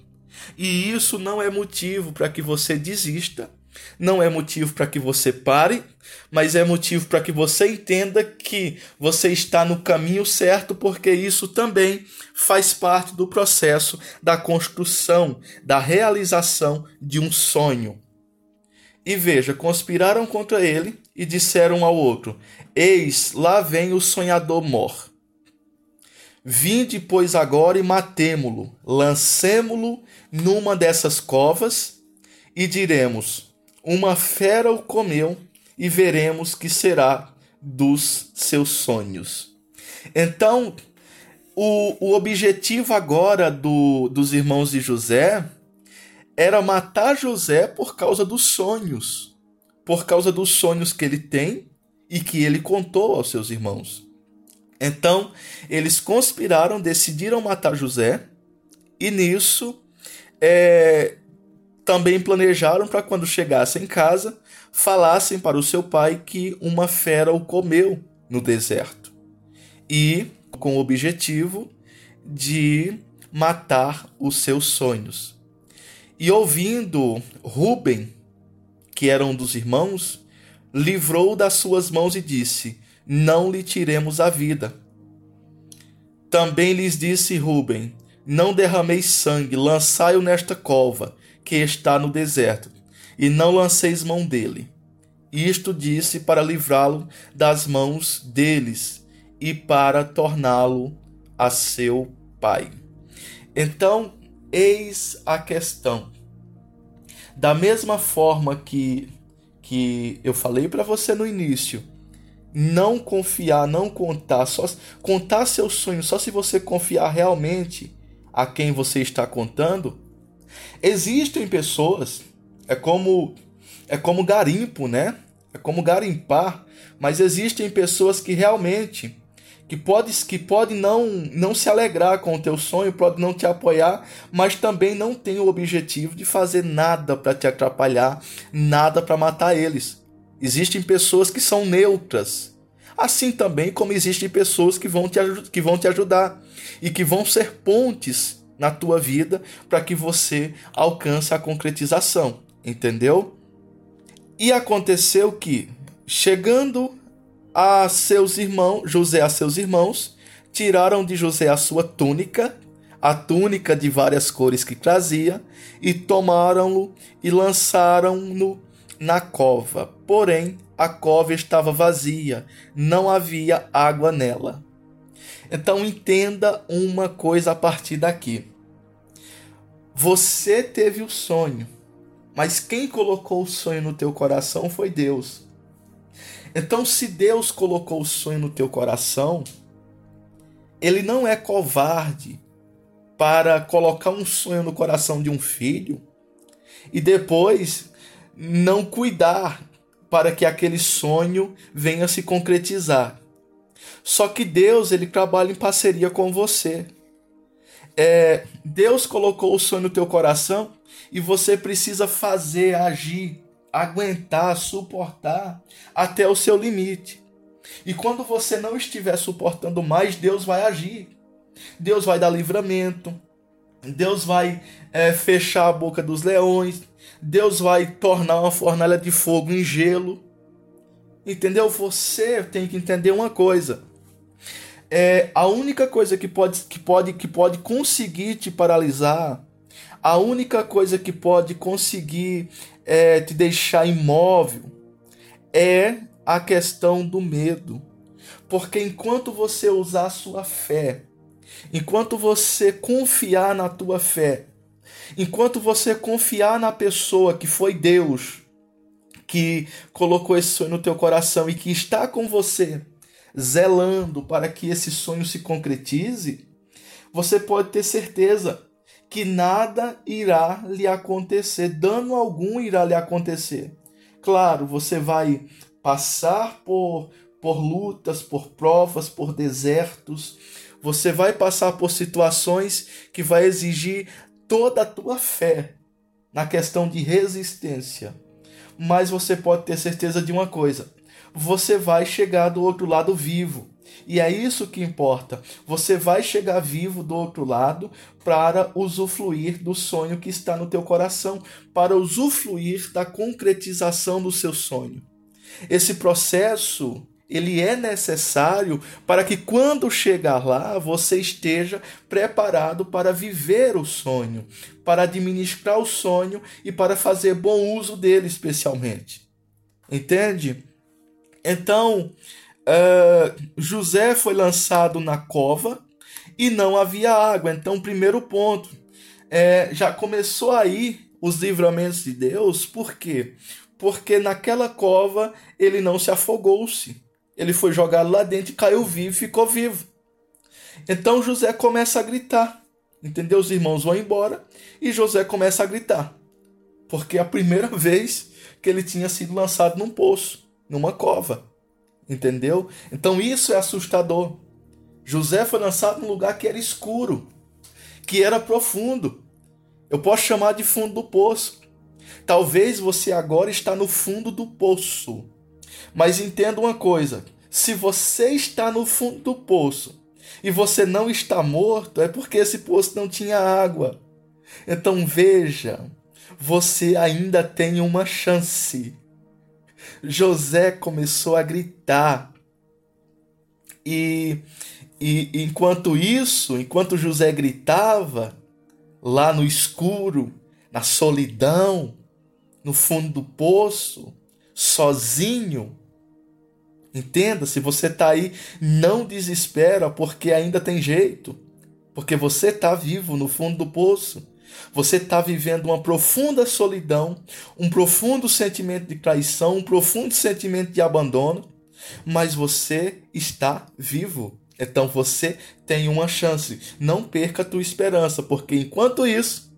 E isso não é motivo para que você desista não é motivo para que você pare, mas é motivo para que você entenda que você está no caminho certo, porque isso também faz parte do processo da construção, da realização de um sonho. E veja, conspiraram contra ele e disseram ao outro: Eis, lá vem o sonhador mor. Vinde, pois, agora e matemo-lo, lancemo-lo numa dessas covas e diremos: uma fera o comeu e veremos que será dos seus sonhos. Então, o, o objetivo agora do, dos irmãos de José era matar José por causa dos sonhos, por causa dos sonhos que ele tem e que ele contou aos seus irmãos. Então, eles conspiraram, decidiram matar José, e nisso é, também planejaram para quando chegassem em casa, falassem para o seu pai que uma fera o comeu no deserto. E com o objetivo de matar os seus sonhos. E ouvindo Ruben, que era um dos irmãos, livrou das suas mãos e disse: Não lhe tiremos a vida. Também lhes disse Ruben: Não derrameis sangue, lançai-o nesta cova que está no deserto, e não lanceis mão dele. Isto disse para livrá-lo das mãos deles e para torná-lo a seu pai. Então, eis a questão. Da mesma forma que, que eu falei para você no início, não confiar, não contar, só contar seu sonho só se você confiar realmente a quem você está contando, Existem pessoas, é como é como garimpo, né? É como garimpar, mas existem pessoas que realmente que pode, que pode não, não se alegrar com o teu sonho, pode não te apoiar, mas também não tem o objetivo de fazer nada para te atrapalhar, nada para matar eles. Existem pessoas que são neutras, assim também como existem pessoas que vão te, que vão te ajudar e que vão ser pontes na tua vida para que você alcance a concretização, entendeu? E aconteceu que, chegando a seus irmãos, José a seus irmãos, tiraram de José a sua túnica, a túnica de várias cores que trazia, e tomaram-no e lançaram-no na cova. Porém, a cova estava vazia, não havia água nela. Então entenda uma coisa a partir daqui. Você teve o sonho, mas quem colocou o sonho no teu coração foi Deus. Então, se Deus colocou o sonho no teu coração, ele não é covarde para colocar um sonho no coração de um filho e depois não cuidar para que aquele sonho venha se concretizar. Só que Deus ele trabalha em parceria com você. É, Deus colocou o sonho no teu coração e você precisa fazer, agir, aguentar, suportar até o seu limite. E quando você não estiver suportando mais, Deus vai agir. Deus vai dar livramento. Deus vai é, fechar a boca dos leões. Deus vai tornar uma fornalha de fogo em gelo. Entendeu? Você tem que entender uma coisa. É a única coisa que pode, que pode, que pode conseguir te paralisar, a única coisa que pode conseguir é, te deixar imóvel é a questão do medo. Porque enquanto você usar sua fé, enquanto você confiar na tua fé, enquanto você confiar na pessoa que foi Deus, que colocou esse sonho no teu coração e que está com você, zelando para que esse sonho se concretize, você pode ter certeza que nada irá lhe acontecer, dano algum irá lhe acontecer. Claro, você vai passar por, por lutas, por provas, por desertos. Você vai passar por situações que vai exigir toda a tua fé na questão de resistência. Mas você pode ter certeza de uma coisa: você vai chegar do outro lado vivo. E é isso que importa. Você vai chegar vivo do outro lado para usufruir do sonho que está no teu coração, para usufruir da concretização do seu sonho. Esse processo ele é necessário para que quando chegar lá você esteja preparado para viver o sonho, para administrar o sonho e para fazer bom uso dele, especialmente. Entende? Então, uh, José foi lançado na cova e não havia água. Então, primeiro ponto, é, já começou aí os livramentos de Deus, por quê? porque naquela cova ele não se afogou-se. Ele foi jogado lá dentro e caiu vivo, ficou vivo. Então José começa a gritar. Entendeu? Os irmãos vão embora e José começa a gritar. Porque é a primeira vez que ele tinha sido lançado num poço, numa cova. Entendeu? Então isso é assustador. José foi lançado num lugar que era escuro, que era profundo. Eu posso chamar de fundo do poço. Talvez você agora está no fundo do poço. Mas entenda uma coisa: se você está no fundo do poço e você não está morto, é porque esse poço não tinha água. Então veja, você ainda tem uma chance. José começou a gritar. E, e enquanto isso, enquanto José gritava, lá no escuro, na solidão, no fundo do poço, sozinho. Entenda, se você está aí, não desespera, porque ainda tem jeito. Porque você está vivo no fundo do poço. Você está vivendo uma profunda solidão, um profundo sentimento de traição, um profundo sentimento de abandono, mas você está vivo. Então você tem uma chance. Não perca a tua esperança, porque enquanto isso,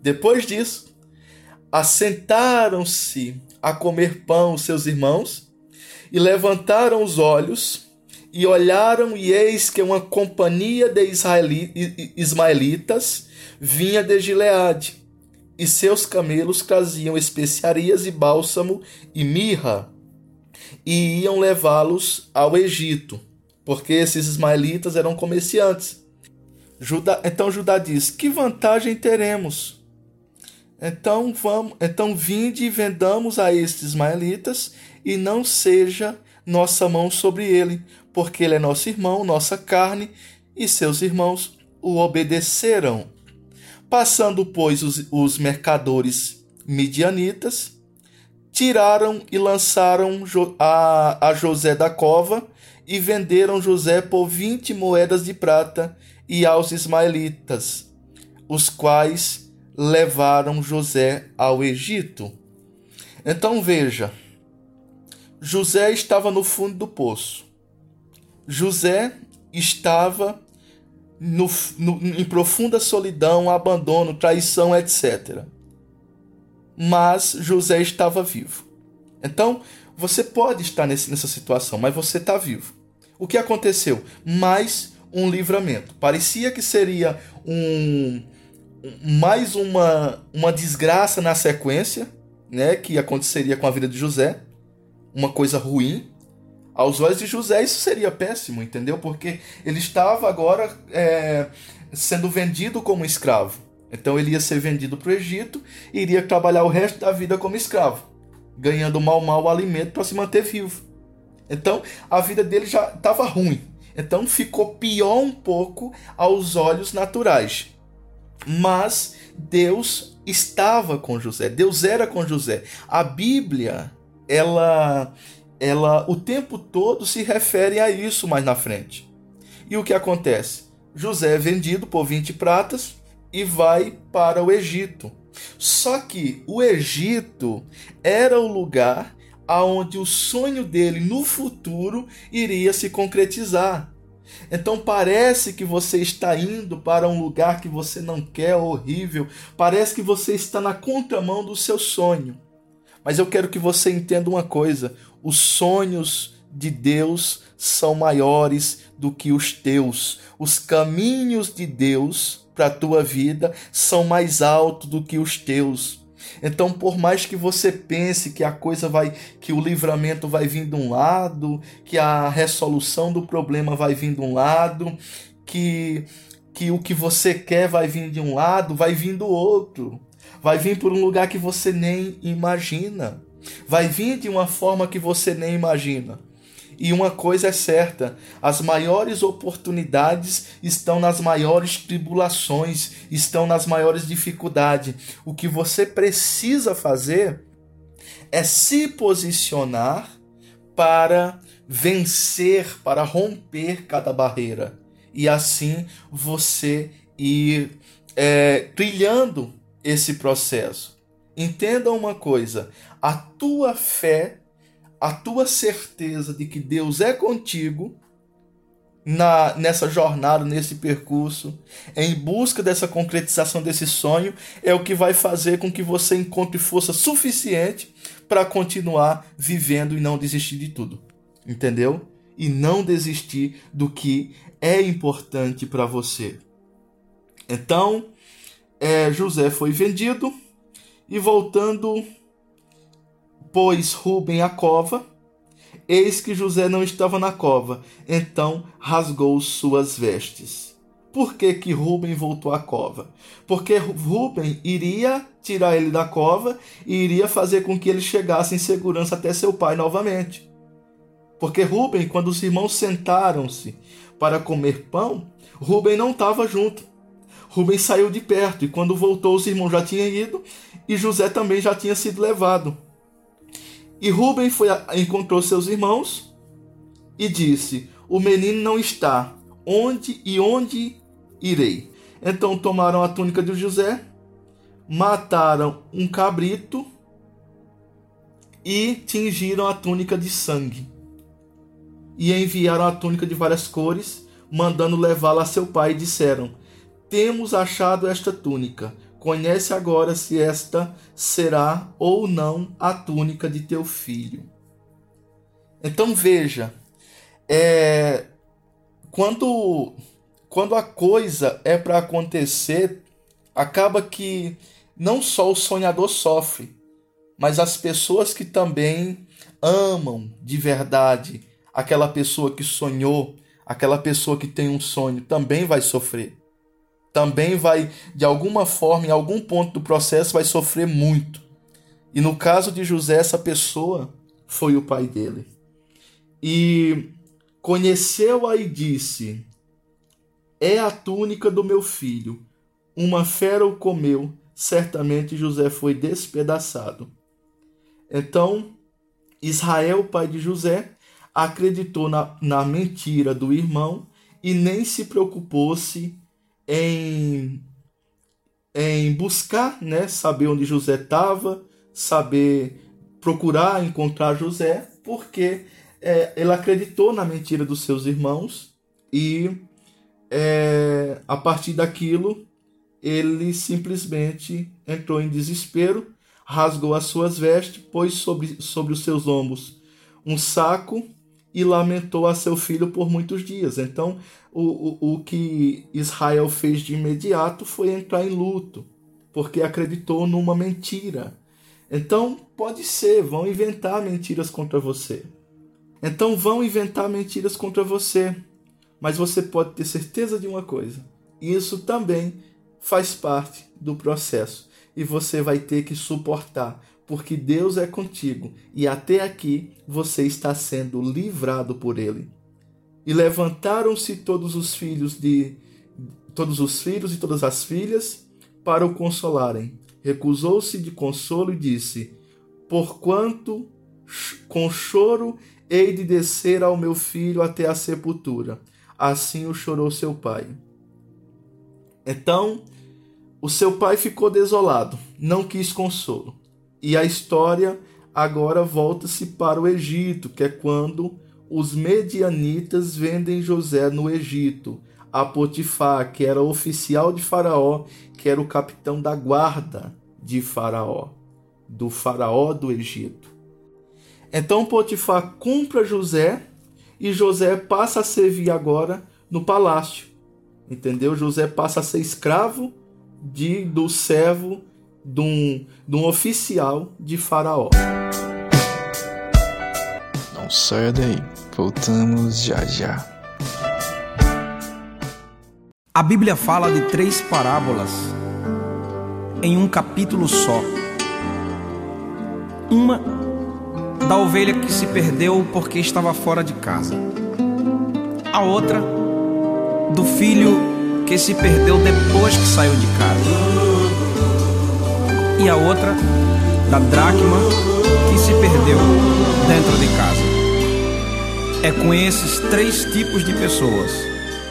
depois disso, assentaram-se a comer pão os seus irmãos e levantaram os olhos e olharam e eis que uma companhia de ismaelitas vinha de Gileade e seus camelos traziam especiarias e bálsamo e mirra e iam levá-los ao Egito porque esses ismaelitas eram comerciantes. Judá, então Judá diz: Que vantagem teremos? Então vamos, então vinde e vendamos a estes ismaelitas e não seja nossa mão sobre ele, porque ele é nosso irmão, nossa carne, e seus irmãos o obedeceram. Passando, pois, os, os mercadores midianitas, tiraram e lançaram a, a José da cova e venderam José por vinte moedas de prata e aos ismaelitas, os quais levaram José ao Egito. Então veja, José estava no fundo do poço. José estava no, no, em profunda solidão, abandono, traição, etc. Mas José estava vivo. Então, você pode estar nesse, nessa situação, mas você está vivo. O que aconteceu? Mais um livramento. Parecia que seria um mais uma, uma desgraça na sequência, né, que aconteceria com a vida de José, uma coisa ruim. Aos olhos de José isso seria péssimo, entendeu? Porque ele estava agora é, sendo vendido como escravo. Então ele ia ser vendido para o Egito e iria trabalhar o resto da vida como escravo, ganhando mal mal o alimento para se manter vivo. Então a vida dele já estava ruim. Então ficou pior um pouco aos olhos naturais. Mas Deus estava com José. Deus era com José. A Bíblia, ela ela o tempo todo se refere a isso mais na frente. E o que acontece? José é vendido por 20 pratas e vai para o Egito. Só que o Egito era o lugar aonde o sonho dele no futuro iria se concretizar. Então parece que você está indo para um lugar que você não quer, horrível. Parece que você está na contramão do seu sonho. Mas eu quero que você entenda uma coisa: os sonhos de Deus são maiores do que os teus. Os caminhos de Deus para a tua vida são mais altos do que os teus. Então, por mais que você pense que a coisa vai, que o livramento vai vir de um lado, que a resolução do problema vai vir de um lado, que que o que você quer vai vir de um lado, vai vir do outro. Vai vir por um lugar que você nem imagina. Vai vir de uma forma que você nem imagina. E uma coisa é certa: as maiores oportunidades estão nas maiores tribulações, estão nas maiores dificuldades. O que você precisa fazer é se posicionar para vencer, para romper cada barreira. E assim você ir é, trilhando esse processo. Entenda uma coisa: a tua fé a tua certeza de que Deus é contigo na nessa jornada, nesse percurso, em busca dessa concretização desse sonho, é o que vai fazer com que você encontre força suficiente para continuar vivendo e não desistir de tudo. Entendeu? E não desistir do que é importante para você. Então, é, José foi vendido e voltando pôs Rubem à cova. Eis que José não estava na cova, então rasgou suas vestes. Por que, que Rubem voltou à cova? Porque Rubem iria tirar ele da cova e iria fazer com que ele chegasse em segurança até seu pai novamente. Porque Rubem, quando os irmãos sentaram-se para comer pão, Rubem não estava junto. Rubem saiu de perto e quando voltou, os irmãos já tinham ido e José também já tinha sido levado. E Rubem foi encontrou seus irmãos e disse: O menino não está. Onde e onde irei? Então tomaram a túnica de José, mataram um cabrito e tingiram a túnica de sangue. E enviaram a túnica de várias cores, mandando levá-la a seu pai, e disseram: Temos achado esta túnica Conhece agora se esta será ou não a túnica de teu filho. Então veja, é, quando, quando a coisa é para acontecer, acaba que não só o sonhador sofre, mas as pessoas que também amam de verdade aquela pessoa que sonhou, aquela pessoa que tem um sonho, também vai sofrer também vai, de alguma forma, em algum ponto do processo, vai sofrer muito. E no caso de José, essa pessoa foi o pai dele. E conheceu-a e disse: É a túnica do meu filho. Uma fera o comeu, certamente José foi despedaçado. Então, Israel, pai de José, acreditou na, na mentira do irmão e nem se preocupou-se em, em buscar, né, saber onde José estava, saber procurar encontrar José, porque é, ele acreditou na mentira dos seus irmãos e é, a partir daquilo, ele simplesmente entrou em desespero, rasgou as suas vestes, pôs sobre, sobre os seus ombros um saco e lamentou a seu filho por muitos dias. Então, o, o, o que Israel fez de imediato foi entrar em luto, porque acreditou numa mentira. Então, pode ser, vão inventar mentiras contra você. Então, vão inventar mentiras contra você. Mas você pode ter certeza de uma coisa: isso também faz parte do processo e você vai ter que suportar, porque Deus é contigo e até aqui você está sendo livrado por ele. E levantaram-se todos os filhos de todos os filhos e todas as filhas para o consolarem. Recusou-se de consolo e disse: Porquanto com choro hei de descer ao meu filho até a sepultura assim o chorou seu pai. Então, o seu pai ficou desolado, não quis consolo. E a história agora volta-se para o Egito, que é quando os medianitas vendem José no Egito a Potifar, que era oficial de Faraó, que era o capitão da guarda de Faraó, do Faraó do Egito. Então Potifar compra José e José passa a servir agora no palácio. Entendeu? José passa a ser escravo de do servo de um, de um oficial de Faraó. Não saia daí, voltamos já já. A Bíblia fala de três parábolas em um capítulo só. Uma da ovelha que se perdeu porque estava fora de casa. A outra, do filho que se perdeu depois que saiu de casa. E a outra, da dracma que se perdeu dentro de casa. É com esses três tipos de pessoas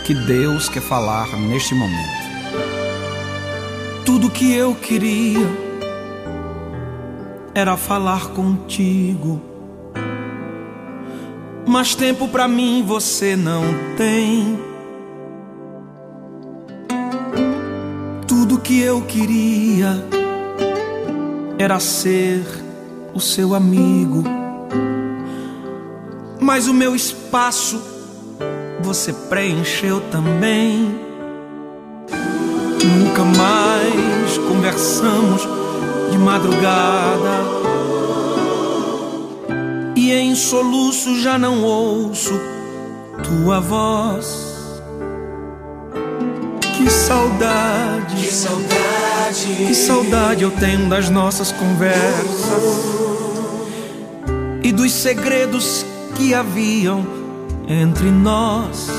que Deus quer falar neste momento. Tudo que eu queria era falar contigo. Mas tempo para mim você não tem. Tudo que eu queria era ser o seu amigo. Mas o meu espaço você preencheu também. Nunca mais conversamos de madrugada. E em soluço já não ouço tua voz. Que saudade, que saudade, que saudade eu tenho das nossas conversas e dos segredos que haviam entre nós.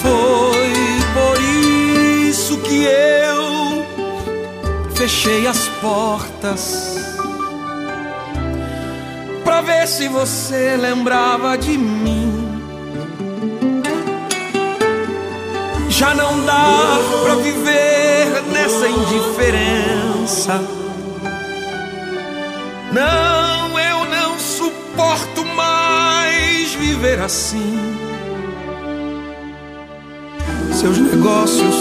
Foi por isso que eu fechei as portas pra ver se você lembrava de mim. Já não dá pra viver nessa indiferença. Não, eu não suporto mais viver assim. Seus negócios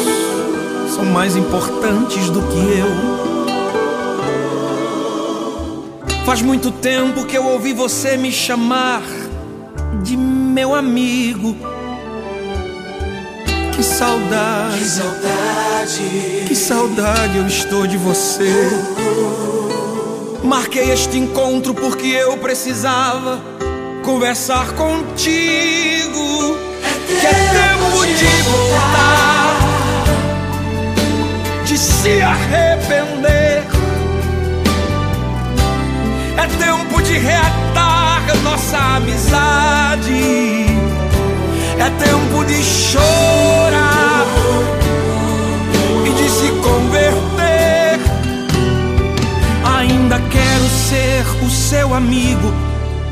são mais importantes do que eu. Faz muito tempo que eu ouvi você me chamar de meu amigo. Que saudade, que saudade, que saudade eu estou de você. Marquei este encontro porque eu precisava conversar contigo. Que é tempo de voltar, de se arrepender. É tempo de reatar nossa amizade. É tempo de chorar e de se converter. Ainda quero ser o seu amigo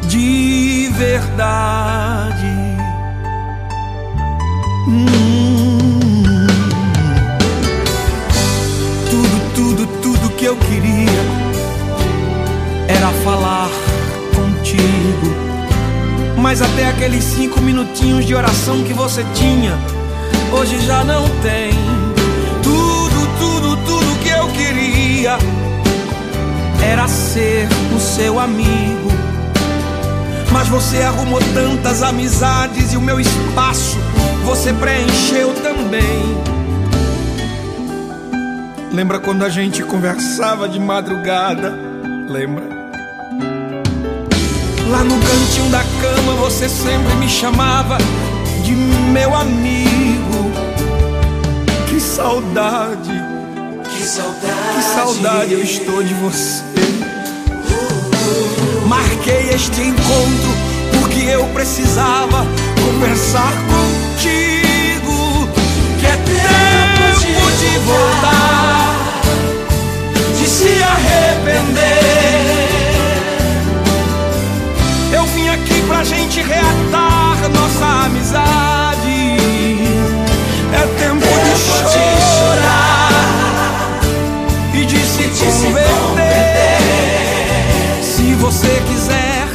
de verdade. Hum. Tudo, tudo, tudo que eu queria era falar contigo. Mas até aqueles cinco minutinhos de oração que você tinha hoje já não tem. Tudo, tudo, tudo que eu queria era ser o seu amigo. Mas você arrumou tantas amizades e o meu espaço você preencheu também. Lembra quando a gente conversava de madrugada? Lembra? Lá no cantinho da cama você sempre me chamava de meu amigo. Que saudade, Que saudade. que saudade eu estou de você. Marquei este encontro porque eu precisava conversar contigo. Que é tempo de voltar, de se arrepender. Pra gente reatar nossa amizade. É tempo de chorar e de se converter. Se você quiser,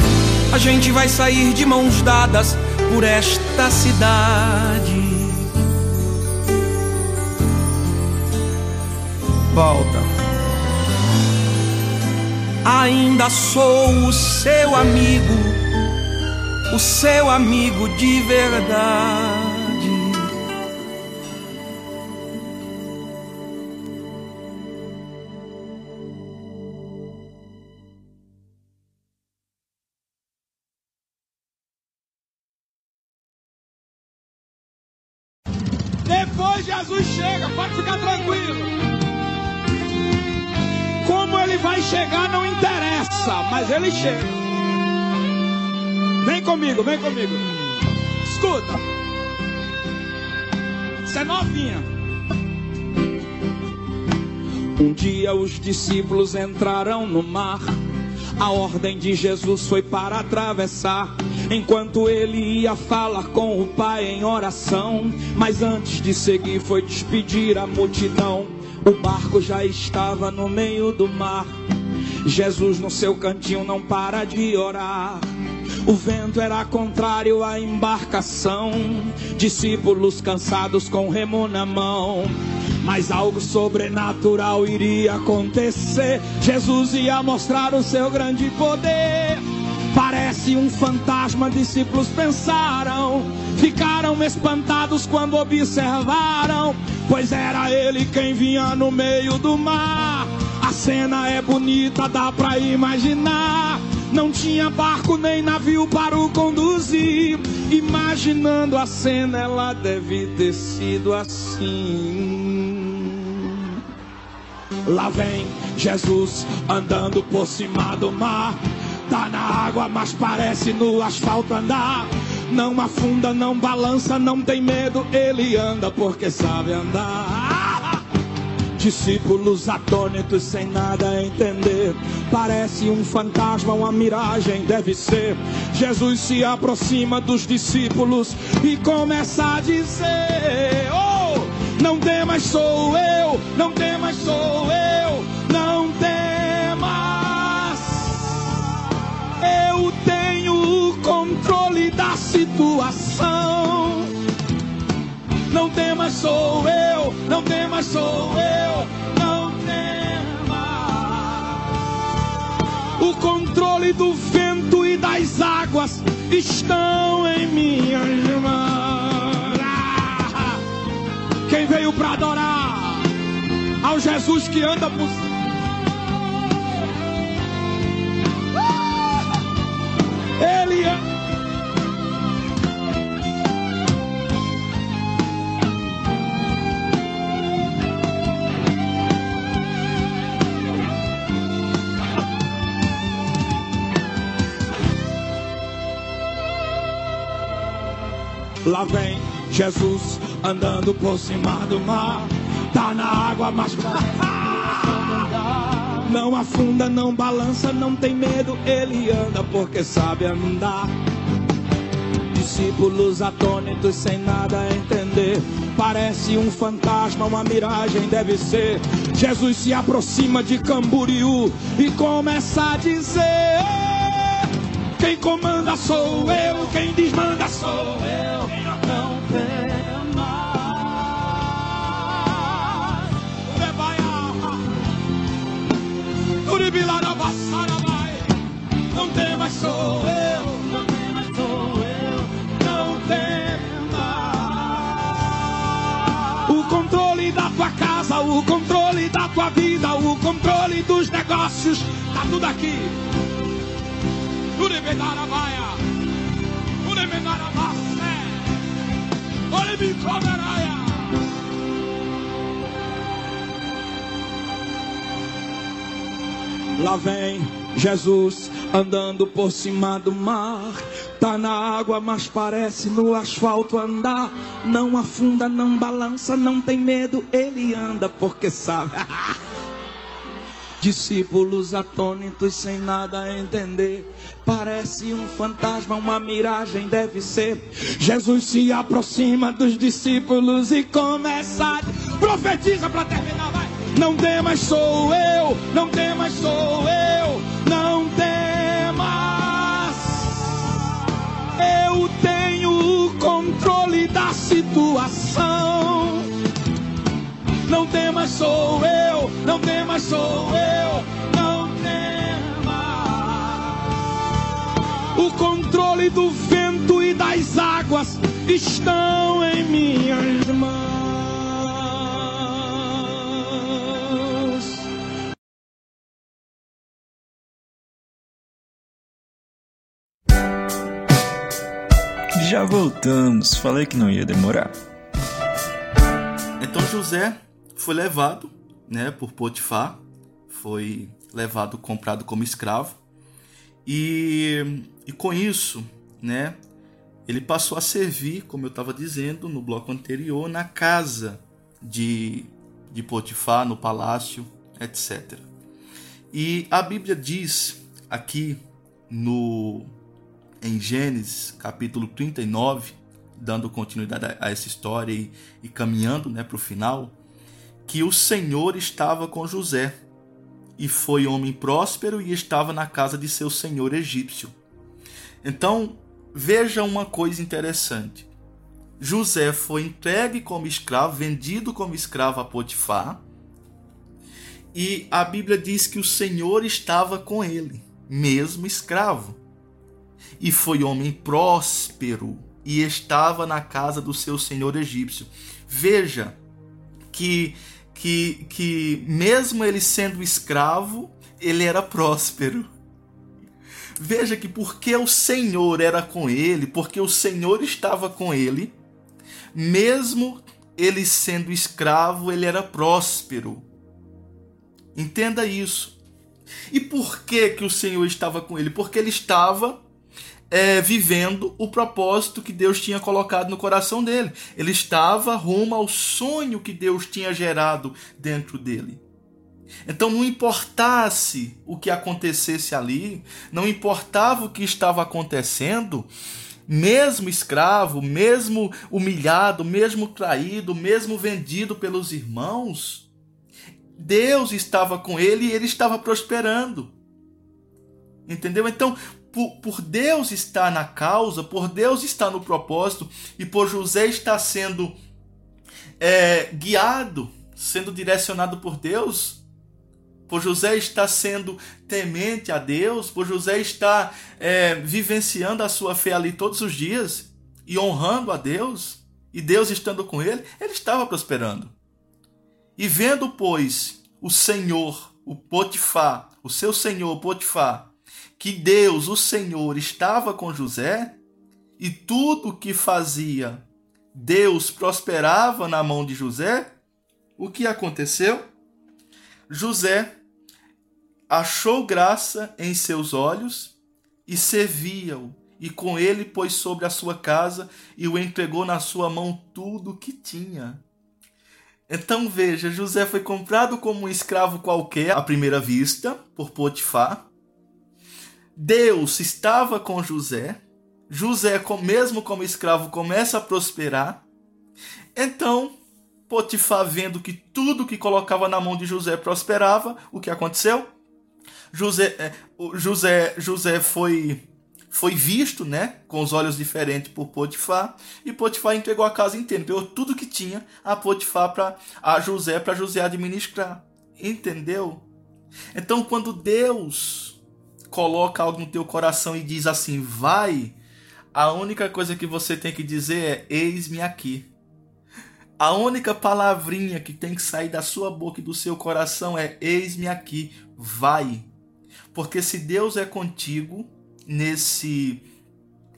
a gente vai sair de mãos dadas por esta cidade. Volta. Ainda sou o seu amigo, o seu amigo de verdade. Discípulos entraram no mar. A ordem de Jesus foi para atravessar. Enquanto ele ia falar com o Pai em oração. Mas antes de seguir, foi despedir a multidão. O barco já estava no meio do mar. Jesus no seu cantinho não para de orar. O vento era contrário à embarcação. Discípulos cansados com remo na mão. Mas algo sobrenatural iria acontecer. Jesus ia mostrar o seu grande poder. Parece um fantasma, discípulos pensaram. Ficaram espantados quando observaram. Pois era ele quem vinha no meio do mar. A cena é bonita, dá pra imaginar. Não tinha barco nem navio para o conduzir. Imaginando a cena, ela deve ter sido assim. Lá vem Jesus andando por cima do mar. Tá na água, mas parece no asfalto andar. Não afunda, não balança, não tem medo. Ele anda porque sabe andar. Discípulos atônitos sem nada entender. Parece um fantasma, uma miragem, deve ser. Jesus se aproxima dos discípulos e começa a dizer: Oh, não temas, sou eu, não temas, sou eu, não temas. Eu tenho o controle da situação. Não temas, sou eu, não temas, sou eu, não temas. O controle do vento e das águas estão em minhas mãos. Quem veio para adorar? Ao Jesus que anda por Ele é. Lá vem Jesus andando por cima do mar. Tá na água, mas não afunda, não balança, não tem medo. Ele anda porque sabe andar. Discípulos atônitos sem nada entender. Parece um fantasma, uma miragem deve ser. Jesus se aproxima de Camboriú e começa a dizer: Quem comanda sou eu, quem desmanda sou eu. Não temas. Não temas, sou eu. Não sou eu. Não. O controle da tua casa, o controle da tua vida, o controle dos negócios, tá tudo aqui. Urebedaravaia. Urebedaravacé. Urebicoberaia. Lá vem Jesus andando por cima do mar. Tá na água, mas parece no asfalto andar. Não afunda, não balança, não tem medo, ele anda porque sabe. Discípulos atônitos sem nada entender. Parece um fantasma, uma miragem deve ser. Jesus se aproxima dos discípulos e começa a profetiza para terminar. Não temas, sou eu, não temas, sou eu, não temas. Eu tenho o controle da situação. Não temas, sou eu, não temas, sou eu, não temas. O controle do vento e das águas estão em minhas mãos. Voltamos, falei que não ia demorar. Então José foi levado, né, por Potifar, foi levado, comprado como escravo, e, e com isso, né, ele passou a servir, como eu estava dizendo no bloco anterior, na casa de, de Potifar, no palácio, etc. E a Bíblia diz aqui no em Gênesis capítulo 39, dando continuidade a essa história e, e caminhando né, para o final, que o Senhor estava com José e foi homem próspero e estava na casa de seu senhor egípcio. Então, veja uma coisa interessante. José foi entregue como escravo, vendido como escravo a Potifar, e a Bíblia diz que o Senhor estava com ele, mesmo escravo e foi homem próspero e estava na casa do seu senhor egípcio. Veja que que que mesmo ele sendo escravo, ele era próspero. Veja que porque o Senhor era com ele, porque o Senhor estava com ele, mesmo ele sendo escravo, ele era próspero. Entenda isso. E por que que o Senhor estava com ele? Porque ele estava é, vivendo o propósito que Deus tinha colocado no coração dele. Ele estava rumo ao sonho que Deus tinha gerado dentro dele. Então não importasse o que acontecesse ali, não importava o que estava acontecendo, mesmo escravo, mesmo humilhado, mesmo traído, mesmo vendido pelos irmãos, Deus estava com ele e ele estava prosperando. Entendeu? Então, por, por Deus estar na causa, por Deus estar no propósito e por José estar sendo é, guiado, sendo direcionado por Deus, por José estar sendo temente a Deus, por José estar é, vivenciando a sua fé ali todos os dias e honrando a Deus, e Deus estando com ele, ele estava prosperando. E vendo, pois, o Senhor, o Potifar, o seu senhor Potifar, que Deus, o Senhor, estava com José e tudo que fazia Deus prosperava na mão de José, o que aconteceu? José achou graça em seus olhos e servia-o, e com ele pôs sobre a sua casa e o entregou na sua mão tudo o que tinha. Então veja, José foi comprado como um escravo qualquer à primeira vista por Potifar, Deus estava com José, José, mesmo como escravo, começa a prosperar. Então, Potifar, vendo que tudo que colocava na mão de José prosperava, o que aconteceu? José, é, José, José foi foi visto, né, com os olhos diferentes por Potifar, e Potifar entregou a casa inteira, entregou tudo que tinha a Potifar para a José para José administrar. Entendeu? Então, quando Deus coloca algo no teu coração e diz assim: vai, a única coisa que você tem que dizer é: eis-me aqui. A única palavrinha que tem que sair da sua boca e do seu coração é: Eis-me aqui, vai. Porque se Deus é contigo nesse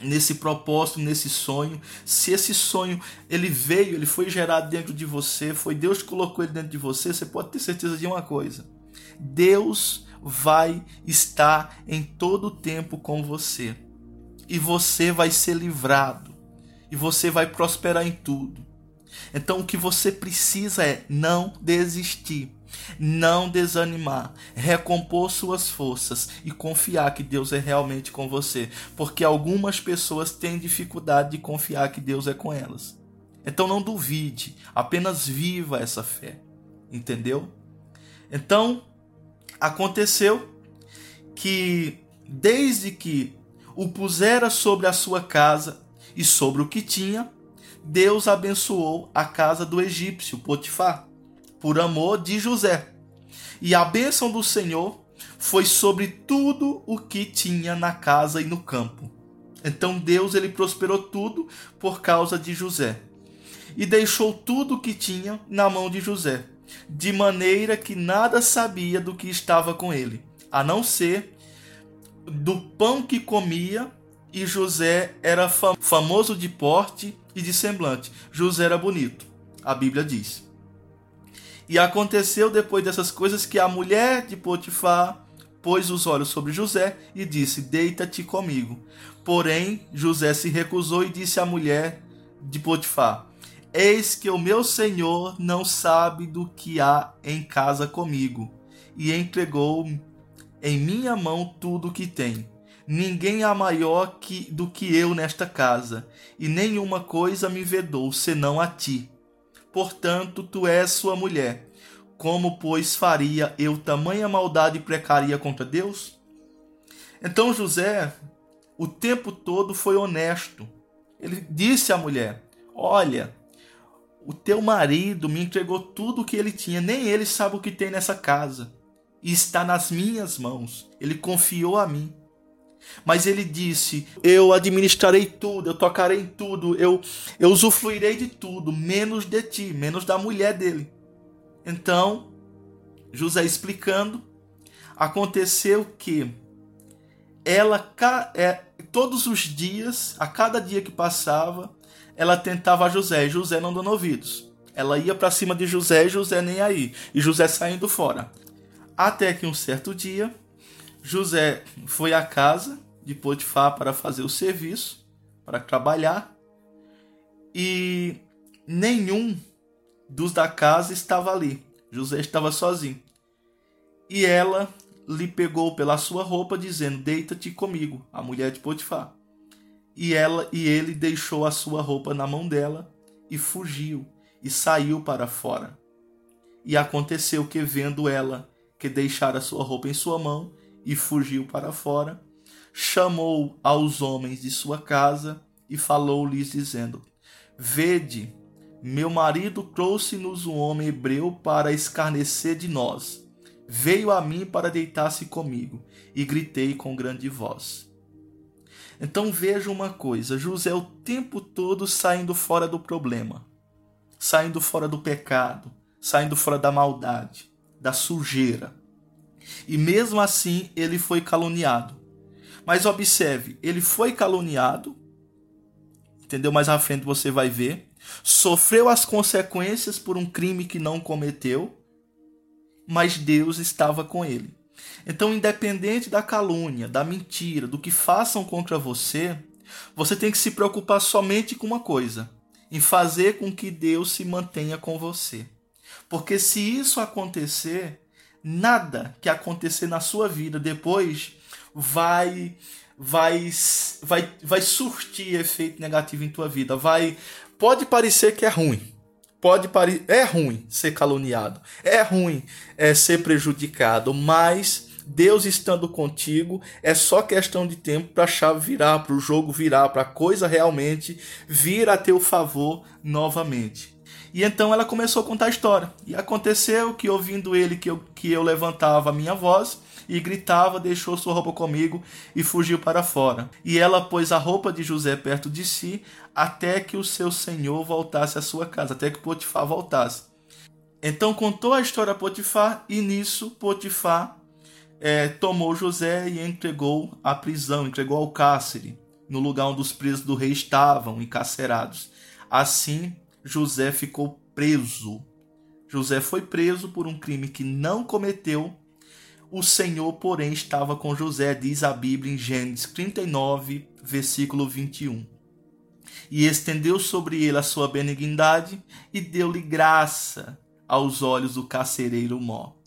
nesse propósito, nesse sonho, se esse sonho ele veio, ele foi gerado dentro de você, foi Deus que colocou ele dentro de você, você pode ter certeza de uma coisa. Deus vai estar em todo o tempo com você. E você vai ser livrado. E você vai prosperar em tudo. Então o que você precisa é não desistir, não desanimar, recompor suas forças e confiar que Deus é realmente com você, porque algumas pessoas têm dificuldade de confiar que Deus é com elas. Então não duvide, apenas viva essa fé. Entendeu? Então aconteceu que desde que o pusera sobre a sua casa e sobre o que tinha, Deus abençoou a casa do egípcio Potifar, por amor de José. E a bênção do Senhor foi sobre tudo o que tinha na casa e no campo. Então Deus ele prosperou tudo por causa de José. E deixou tudo o que tinha na mão de José, de maneira que nada sabia do que estava com ele, a não ser do pão que comia, e José era famoso de porte e de semblante. José era bonito, a Bíblia diz. E aconteceu depois dessas coisas que a mulher de Potifar pôs os olhos sobre José e disse: Deita-te comigo. Porém, José se recusou e disse à mulher de Potifar: Eis que o meu senhor não sabe do que há em casa comigo, e entregou em minha mão tudo o que tem. Ninguém há maior que, do que eu nesta casa, e nenhuma coisa me vedou senão a ti. Portanto, tu és sua mulher. Como, pois, faria eu tamanha maldade e precaria contra Deus? Então José, o tempo todo, foi honesto. Ele disse à mulher: Olha, o teu marido me entregou tudo o que ele tinha, nem ele sabe o que tem nessa casa, e está nas minhas mãos. Ele confiou a mim. Mas ele disse: Eu administrarei tudo, eu tocarei em tudo, eu, eu usufruirei de tudo, menos de ti, menos da mulher dele. Então, José explicando, aconteceu que ela, é, todos os dias, a cada dia que passava, ela tentava José, e José não dando ouvidos. Ela ia para cima de José e José nem aí, e José saindo fora. Até que um certo dia, José foi à casa de Potifar para fazer o serviço, para trabalhar, e nenhum dos da casa estava ali. José estava sozinho. E ela lhe pegou pela sua roupa, dizendo: Deita-te comigo, a mulher de Potifar. E ela e ele deixou a sua roupa na mão dela e fugiu e saiu para fora. E aconteceu que vendo ela que deixara sua roupa em sua mão, e fugiu para fora, chamou aos homens de sua casa e falou-lhes, dizendo: Vede, meu marido trouxe-nos um homem hebreu para escarnecer de nós. Veio a mim para deitar-se comigo, e gritei com grande voz. Então veja uma coisa: José o tempo todo saindo fora do problema, saindo fora do pecado, saindo fora da maldade, da sujeira. E mesmo assim ele foi caluniado. Mas observe, ele foi caluniado, entendeu? Mais à frente você vai ver. Sofreu as consequências por um crime que não cometeu, mas Deus estava com ele. Então, independente da calúnia, da mentira, do que façam contra você, você tem que se preocupar somente com uma coisa: em fazer com que Deus se mantenha com você. Porque se isso acontecer, nada que acontecer na sua vida depois vai vai vai vai surtir efeito negativo em tua vida. Vai pode parecer que é ruim. Pode parecer é ruim ser caluniado. É ruim é ser prejudicado, mas Deus estando contigo, é só questão de tempo para a chave virar, para o jogo virar, para a coisa realmente vir a teu favor novamente. E então ela começou a contar a história. E aconteceu que, ouvindo ele que eu, que eu levantava a minha voz, e gritava: Deixou sua roupa comigo e fugiu para fora. E ela pôs a roupa de José perto de si até que o seu senhor voltasse à sua casa, até que Potifar voltasse. Então contou a história a Potifar e nisso Potifar é, tomou José e entregou à prisão, entregou ao cárcere, no lugar onde os presos do rei estavam encarcerados. Assim, José ficou preso. José foi preso por um crime que não cometeu. O Senhor, porém, estava com José, diz a Bíblia em Gênesis 39, versículo 21. E estendeu sobre ele a sua benignidade e deu-lhe graça aos olhos do carcereiro Mó.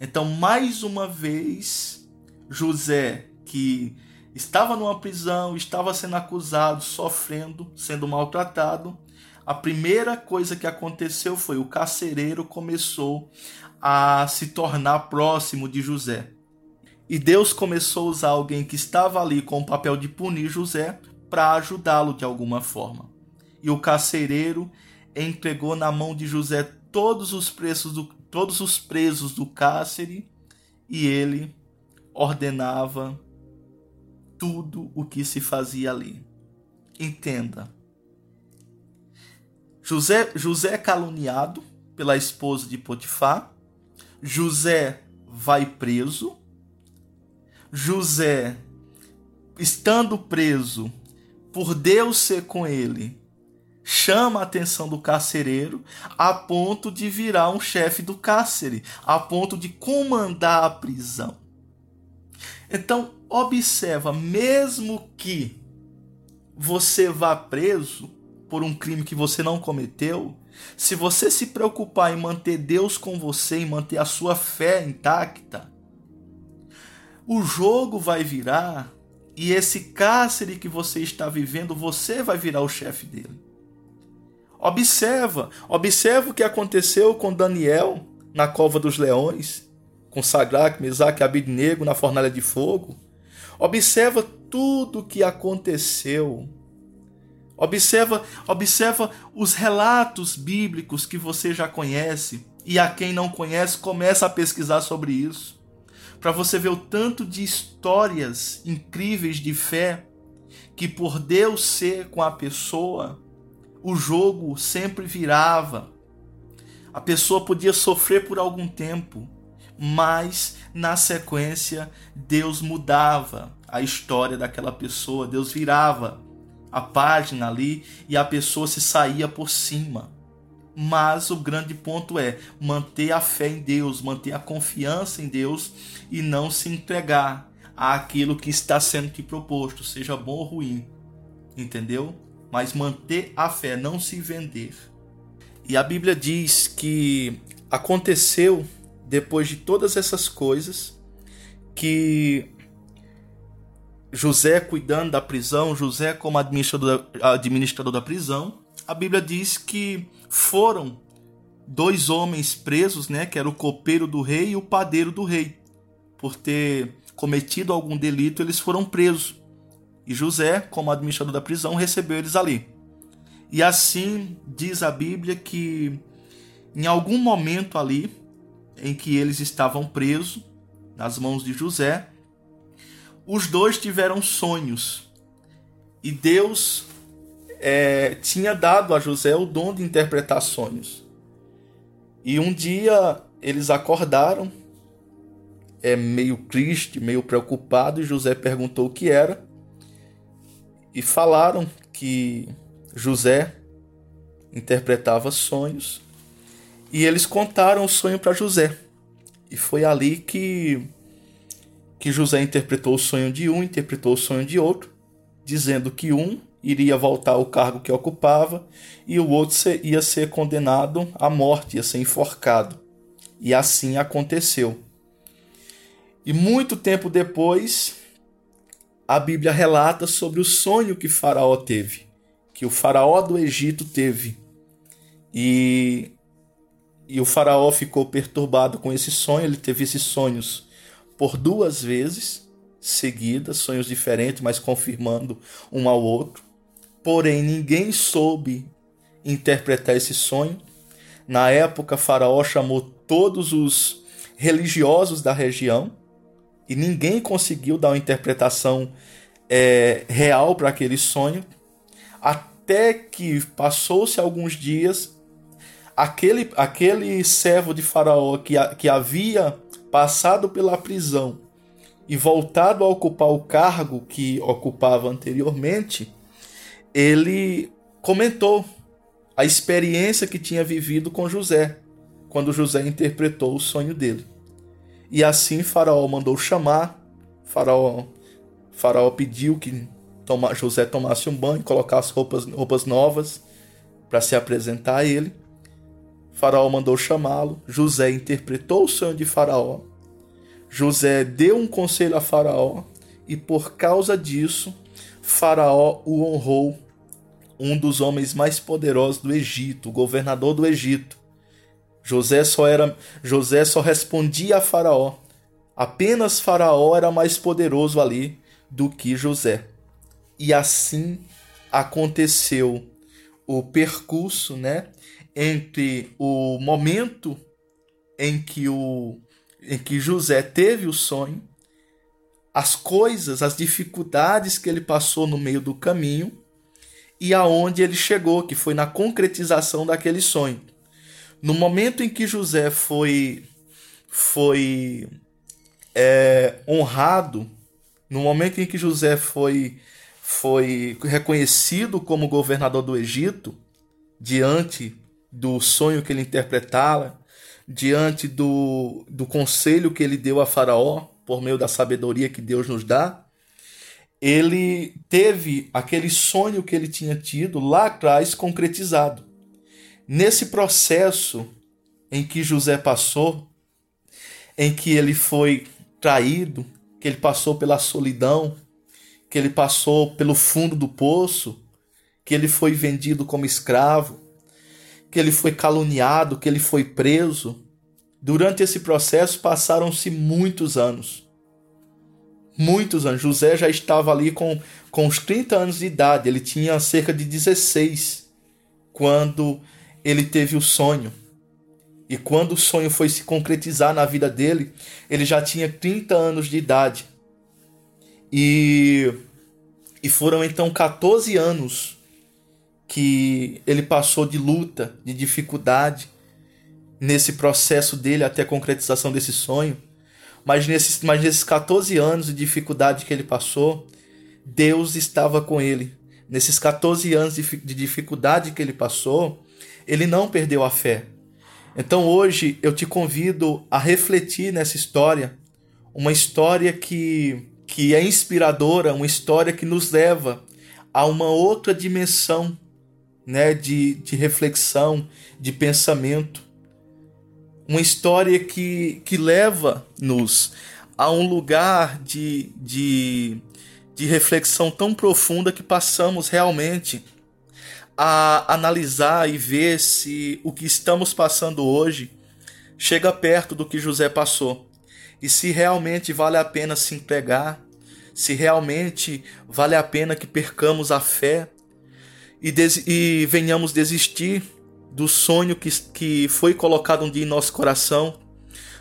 Então, mais uma vez, José, que estava numa prisão, estava sendo acusado, sofrendo, sendo maltratado, a primeira coisa que aconteceu foi o carcereiro começou a se tornar próximo de José. E Deus começou a usar alguém que estava ali com o papel de punir José para ajudá-lo de alguma forma. E o carcereiro entregou na mão de José todos os presos do, todos os presos do cárcere e ele ordenava tudo o que se fazia ali. Entenda. José, José é caluniado pela esposa de Potifar. José vai preso. José, estando preso, por Deus ser com ele, chama a atenção do carcereiro a ponto de virar um chefe do cárcere, a ponto de comandar a prisão. Então, observa, mesmo que você vá preso por um crime que você não cometeu, se você se preocupar em manter Deus com você, em manter a sua fé intacta, o jogo vai virar e esse cárcere que você está vivendo, você vai virar o chefe dele. Observa, observa o que aconteceu com Daniel na cova dos leões, com Sadraque, Mesaque e Abidnego na fornalha de fogo. Observa tudo o que aconteceu. Observa, observa os relatos bíblicos que você já conhece e a quem não conhece começa a pesquisar sobre isso. Para você ver o tanto de histórias incríveis de fé que por Deus ser com a pessoa, o jogo sempre virava. A pessoa podia sofrer por algum tempo, mas na sequência Deus mudava a história daquela pessoa, Deus virava a página ali e a pessoa se saía por cima. Mas o grande ponto é manter a fé em Deus, manter a confiança em Deus e não se entregar àquilo que está sendo te proposto, seja bom ou ruim. Entendeu? Mas manter a fé, não se vender. E a Bíblia diz que aconteceu depois de todas essas coisas que José cuidando da prisão, José como administrador, administrador da prisão, a Bíblia diz que foram dois homens presos, né, que era o copeiro do rei e o padeiro do rei. Por ter cometido algum delito, eles foram presos. E José, como administrador da prisão, recebeu eles ali. E assim diz a Bíblia que em algum momento ali em que eles estavam presos nas mãos de José, os dois tiveram sonhos. E Deus é, tinha dado a José o dom de interpretar sonhos. E um dia eles acordaram, é meio triste, meio preocupado, e José perguntou o que era e falaram que José interpretava sonhos e eles contaram o sonho para José. E foi ali que que José interpretou o sonho de um, interpretou o sonho de outro, dizendo que um iria voltar ao cargo que ocupava e o outro ia ser condenado à morte, ia ser enforcado. E assim aconteceu. E muito tempo depois, a Bíblia relata sobre o sonho que Faraó teve, que o Faraó do Egito teve. E, e o Faraó ficou perturbado com esse sonho, ele teve esses sonhos por duas vezes seguidas, sonhos diferentes, mas confirmando um ao outro. Porém, ninguém soube interpretar esse sonho. Na época, Faraó chamou todos os religiosos da região e ninguém conseguiu dar uma interpretação é, real para aquele sonho, até que passou-se alguns dias, aquele, aquele servo de Faraó que, que havia passado pela prisão e voltado a ocupar o cargo que ocupava anteriormente, ele comentou a experiência que tinha vivido com José, quando José interpretou o sonho dele. E assim Faraó mandou chamar, Faraó, Faraó pediu que toma, José tomasse um banho, colocasse roupas, roupas novas para se apresentar a ele. Faraó mandou chamá-lo, José interpretou o sonho de Faraó. José deu um conselho a Faraó e por causa disso, Faraó o honrou, um dos homens mais poderosos do Egito, o governador do Egito. José só era José só respondia a Faraó. Apenas Faraó era mais poderoso ali do que José. E assim aconteceu o percurso, né, entre o momento em que o em que José teve o sonho, as coisas, as dificuldades que ele passou no meio do caminho e aonde ele chegou, que foi na concretização daquele sonho. No momento em que José foi foi é, honrado, no momento em que José foi foi reconhecido como governador do Egito, diante do sonho que ele interpretava, diante do, do conselho que ele deu a Faraó, por meio da sabedoria que Deus nos dá, ele teve aquele sonho que ele tinha tido lá atrás concretizado. Nesse processo em que José passou, em que ele foi traído, que ele passou pela solidão, que ele passou pelo fundo do poço, que ele foi vendido como escravo, que ele foi caluniado, que ele foi preso. Durante esse processo passaram-se muitos anos. Muitos anos. José já estava ali com, com os 30 anos de idade, ele tinha cerca de 16 quando ele teve o sonho. E quando o sonho foi se concretizar na vida dele, ele já tinha 30 anos de idade. E, e foram então 14 anos que ele passou de luta, de dificuldade, nesse processo dele até a concretização desse sonho. Mas nesses, mas nesses 14 anos de dificuldade que ele passou, Deus estava com ele. Nesses 14 anos de, de dificuldade que ele passou, ele não perdeu a fé. Então hoje eu te convido a refletir nessa história, uma história que, que é inspiradora, uma história que nos leva a uma outra dimensão né, de, de reflexão, de pensamento. Uma história que, que leva-nos a um lugar de, de, de reflexão tão profunda que passamos realmente a analisar e ver se o que estamos passando hoje chega perto do que José passou e se realmente vale a pena se entregar, se realmente vale a pena que percamos a fé e, e venhamos desistir do sonho que, que foi colocado um dia em nosso coração,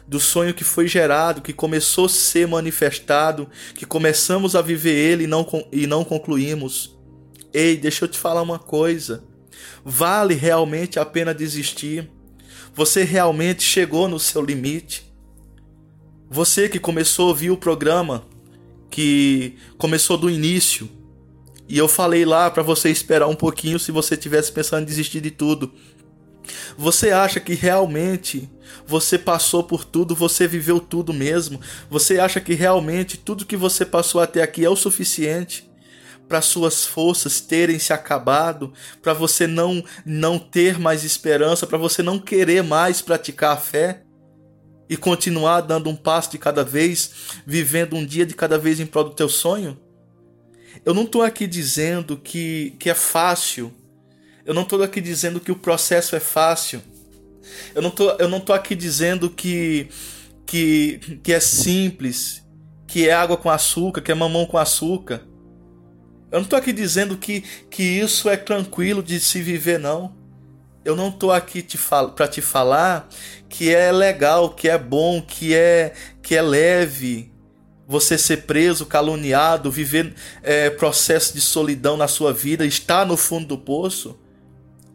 do sonho que foi gerado, que começou a ser manifestado, que começamos a viver ele e não, e não concluímos. Ei, deixa eu te falar uma coisa. Vale realmente a pena desistir? Você realmente chegou no seu limite? Você que começou a ouvir o programa, que começou do início, e eu falei lá para você esperar um pouquinho se você tivesse pensando em desistir de tudo. Você acha que realmente você passou por tudo, você viveu tudo mesmo? Você acha que realmente tudo que você passou até aqui é o suficiente? Para suas forças terem se acabado, para você não não ter mais esperança, para você não querer mais praticar a fé e continuar dando um passo de cada vez, vivendo um dia de cada vez em prol do teu sonho? Eu não estou aqui dizendo que, que é fácil. Eu não estou aqui dizendo que o processo é fácil. Eu não tô, eu não aqui dizendo que, que, que é simples, que é água com açúcar, que é mamão com açúcar. Eu não estou aqui dizendo que, que isso é tranquilo de se viver, não. Eu não estou aqui para te falar que é legal, que é bom, que é que é leve, você ser preso, caluniado, viver é, processo de solidão na sua vida, estar no fundo do poço.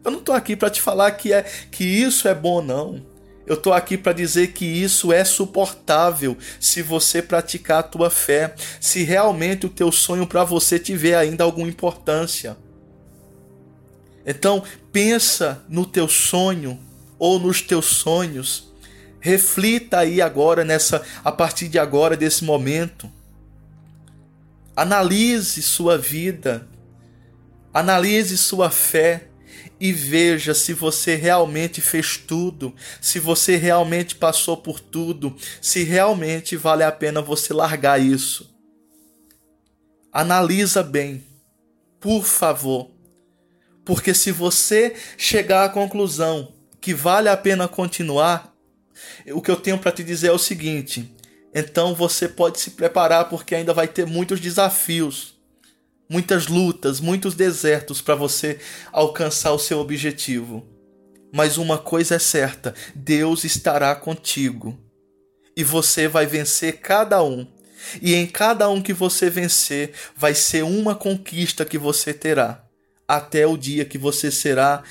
Eu não estou aqui para te falar que, é, que isso é bom, não. Eu estou aqui para dizer que isso é suportável se você praticar a tua fé, se realmente o teu sonho para você tiver ainda alguma importância. Então, pensa no teu sonho ou nos teus sonhos Reflita aí agora nessa a partir de agora desse momento. Analise sua vida. Analise sua fé e veja se você realmente fez tudo, se você realmente passou por tudo, se realmente vale a pena você largar isso. Analisa bem, por favor. Porque se você chegar à conclusão que vale a pena continuar, o que eu tenho para te dizer é o seguinte: então você pode se preparar porque ainda vai ter muitos desafios, muitas lutas, muitos desertos para você alcançar o seu objetivo. Mas uma coisa é certa: Deus estará contigo e você vai vencer cada um. E em cada um que você vencer, vai ser uma conquista que você terá, até o dia que você será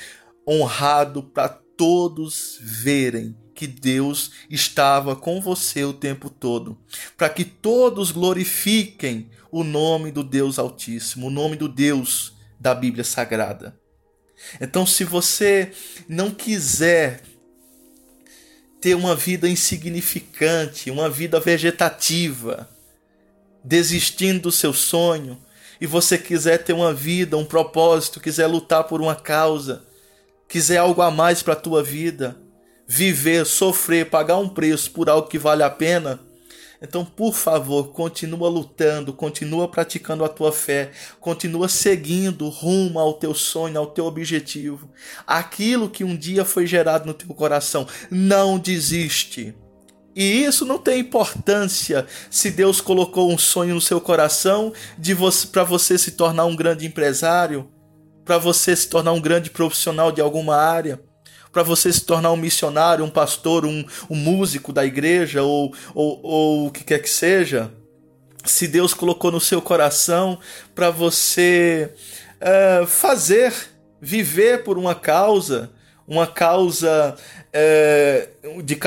honrado para todos verem que Deus estava com você o tempo todo, para que todos glorifiquem o nome do Deus Altíssimo, o nome do Deus da Bíblia Sagrada. Então, se você não quiser ter uma vida insignificante, uma vida vegetativa, desistindo do seu sonho, e você quiser ter uma vida, um propósito, quiser lutar por uma causa, quiser algo a mais para a tua vida, viver, sofrer, pagar um preço por algo que vale a pena, então, por favor, continua lutando, continua praticando a tua fé, continua seguindo rumo ao teu sonho, ao teu objetivo. Aquilo que um dia foi gerado no teu coração, não desiste. E isso não tem importância se Deus colocou um sonho no seu coração de você para você se tornar um grande empresário, para você se tornar um grande profissional de alguma área para você se tornar um missionário, um pastor, um, um músico da igreja ou, ou, ou o que quer que seja, se Deus colocou no seu coração para você é, fazer, viver por uma causa, uma causa é, de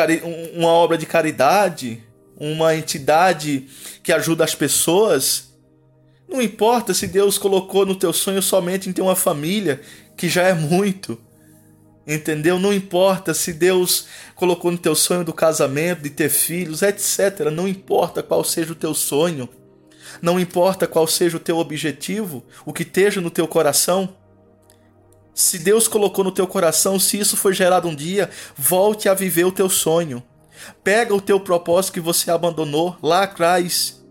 uma obra de caridade, uma entidade que ajuda as pessoas. Não importa se Deus colocou no teu sonho somente em ter uma família, que já é muito. Entendeu? Não importa se Deus colocou no teu sonho do casamento, de ter filhos, etc. Não importa qual seja o teu sonho. Não importa qual seja o teu objetivo, o que esteja no teu coração. Se Deus colocou no teu coração, se isso foi gerado um dia, volte a viver o teu sonho. Pega o teu propósito que você abandonou lá atrás.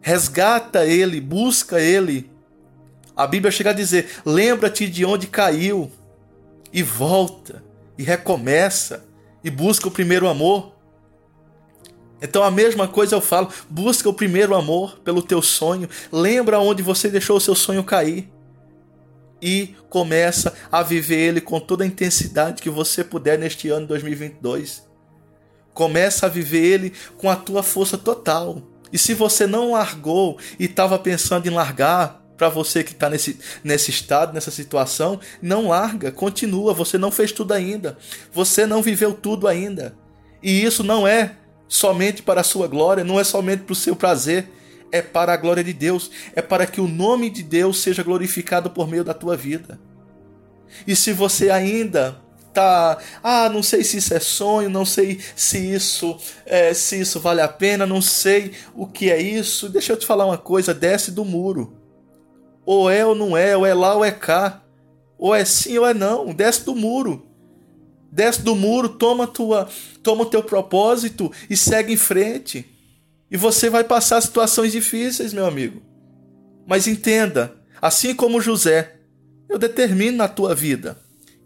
Resgata ele, busca ele. A Bíblia chega a dizer: lembra-te de onde caiu e volta e recomeça e busca o primeiro amor. Então a mesma coisa eu falo, busca o primeiro amor pelo teu sonho, lembra onde você deixou o seu sonho cair e começa a viver ele com toda a intensidade que você puder neste ano de 2022. Começa a viver ele com a tua força total. E se você não largou e estava pensando em largar, para você que está nesse, nesse estado, nessa situação, não larga, continua. Você não fez tudo ainda. Você não viveu tudo ainda. E isso não é somente para a sua glória, não é somente para o seu prazer, é para a glória de Deus, é para que o nome de Deus seja glorificado por meio da tua vida. E se você ainda tá, ah, não sei se isso é sonho, não sei se isso é, se isso vale a pena, não sei o que é isso. Deixa eu te falar uma coisa, desce do muro. Ou é ou não é, ou é lá ou é cá. Ou é sim ou é não. Desce do muro. Desce do muro, toma tua, toma o teu propósito e segue em frente. E você vai passar situações difíceis, meu amigo. Mas entenda, assim como José, eu determino na tua vida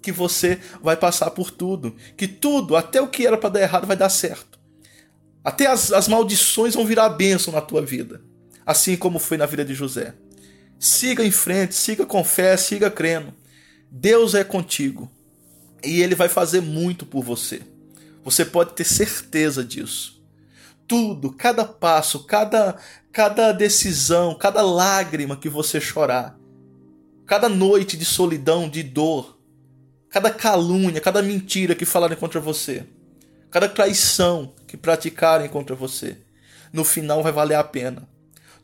que você vai passar por tudo, que tudo, até o que era para dar errado, vai dar certo. Até as, as maldições vão virar bênção na tua vida, assim como foi na vida de José. Siga em frente, siga com fé, siga crendo. Deus é contigo e Ele vai fazer muito por você. Você pode ter certeza disso. tudo, cada passo, cada, cada decisão, cada lágrima que você chorar, cada noite de solidão, de dor, cada calúnia, cada mentira que falarem contra você, cada traição que praticarem contra você, no final vai valer a pena.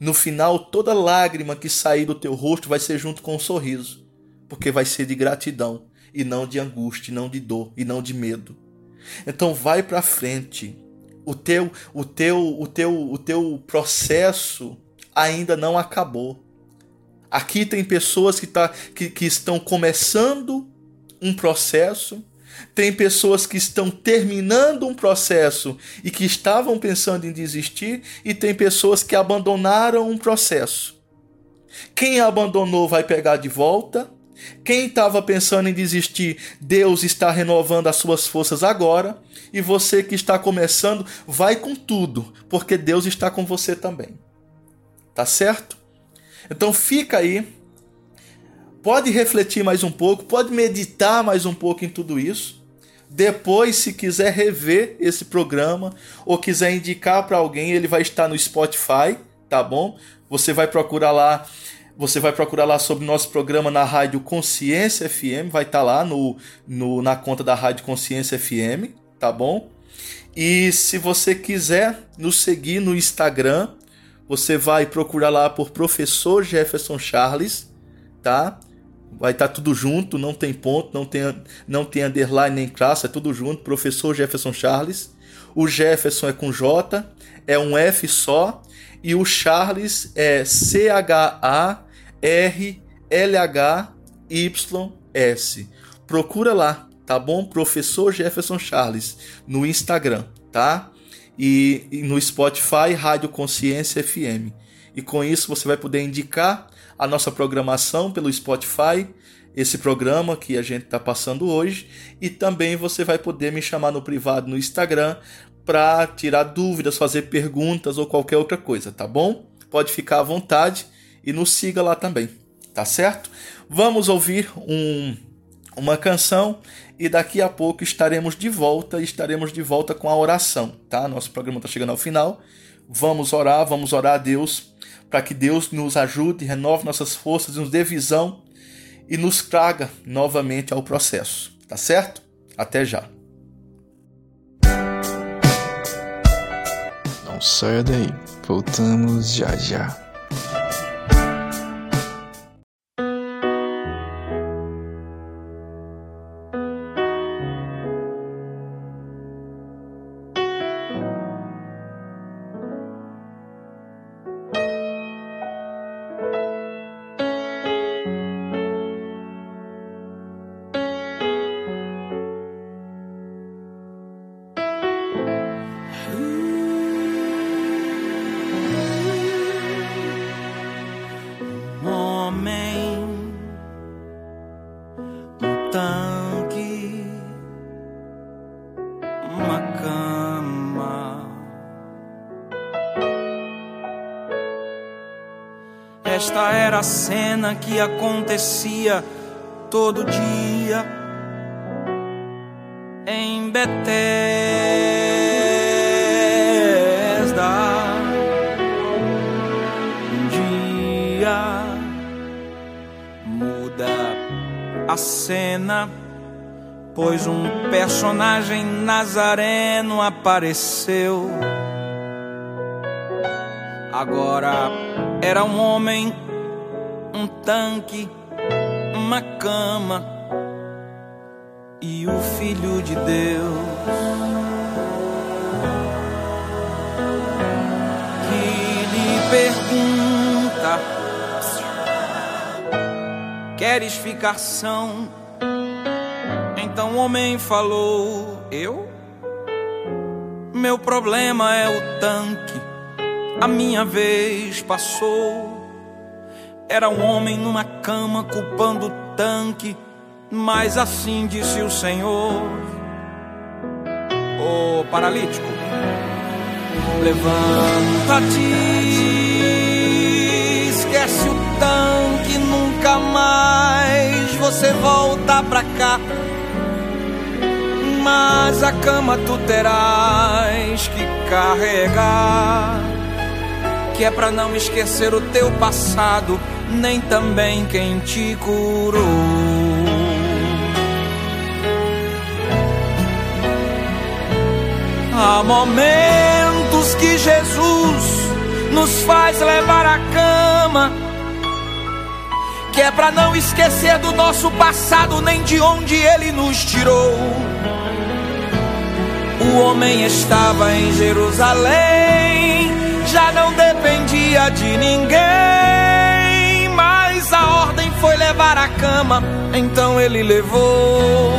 No final, toda lágrima que sair do teu rosto vai ser junto com um sorriso, porque vai ser de gratidão e não de angústia, e não de dor e não de medo. Então vai para frente. O teu, o teu, o teu, o teu processo ainda não acabou. Aqui tem pessoas que, tá, que, que estão começando um processo tem pessoas que estão terminando um processo e que estavam pensando em desistir, e tem pessoas que abandonaram um processo. Quem abandonou vai pegar de volta. Quem estava pensando em desistir, Deus está renovando as suas forças agora. E você que está começando, vai com tudo, porque Deus está com você também. Tá certo? Então fica aí pode refletir mais um pouco, pode meditar mais um pouco em tudo isso. Depois, se quiser rever esse programa ou quiser indicar para alguém, ele vai estar no Spotify, tá bom? Você vai procurar lá, você vai procurar lá sobre nosso programa na Rádio Consciência FM, vai estar lá no, no na conta da Rádio Consciência FM, tá bom? E se você quiser nos seguir no Instagram, você vai procurar lá por Professor Jefferson Charles, tá? Vai estar tá tudo junto, não tem ponto, não tem, não tem underline nem classe, é tudo junto. Professor Jefferson Charles. O Jefferson é com J, é um F só. E o Charles é C-H-A-R-L-H-Y-S. Procura lá, tá bom? Professor Jefferson Charles no Instagram, tá? E, e no Spotify, Rádio Consciência FM. E com isso você vai poder indicar a nossa programação pelo Spotify, esse programa que a gente está passando hoje, e também você vai poder me chamar no privado no Instagram para tirar dúvidas, fazer perguntas ou qualquer outra coisa, tá bom? Pode ficar à vontade e nos siga lá também, tá certo? Vamos ouvir um, uma canção e daqui a pouco estaremos de volta, estaremos de volta com a oração, tá? Nosso programa está chegando ao final. Vamos orar, vamos orar a Deus para que Deus nos ajude, renove nossas forças, nos dê visão e nos traga novamente ao processo. Tá certo? Até já. Não saia daí, voltamos já já. Esta era a cena que acontecia todo dia em Betesda. Um dia muda a cena, pois um personagem nazareno apareceu. Agora era um homem, tanque, uma cama e o Filho de Deus. Que lhe pergunta: Queres ficar são? Então o homem falou: Eu? Meu problema é o tanque a minha vez passou. Era um homem numa cama culpando o tanque, mas assim disse o Senhor: Ô oh, paralítico, levanta-te, esquece o tanque, nunca mais você volta pra cá. Mas a cama tu terás que carregar. Que é para não esquecer o teu passado, nem também quem te curou. Há momentos que Jesus nos faz levar a cama, que é para não esquecer do nosso passado, nem de onde ele nos tirou. O homem estava em Jerusalém, já não dependia de ninguém, levar a cama, então ele levou.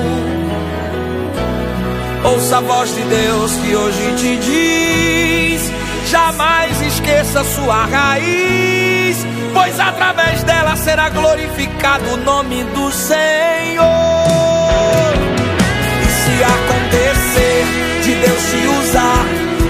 Ouça a voz de Deus que hoje te diz: jamais esqueça sua raiz, pois através dela será glorificado o nome do Senhor. E se acontecer de Deus te usar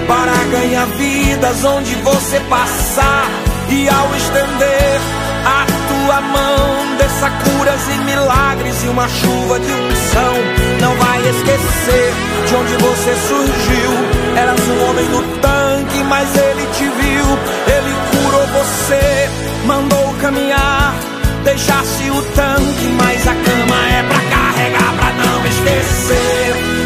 para ganhar vidas onde você passar e ao estender a tua mão desça curas e milagres e uma chuva de unção. Não vai esquecer de onde você surgiu. Eras um homem no tanque, mas ele te viu. Ele curou você, mandou caminhar. Deixasse o tanque, mas a cama é pra carregar, pra não esquecer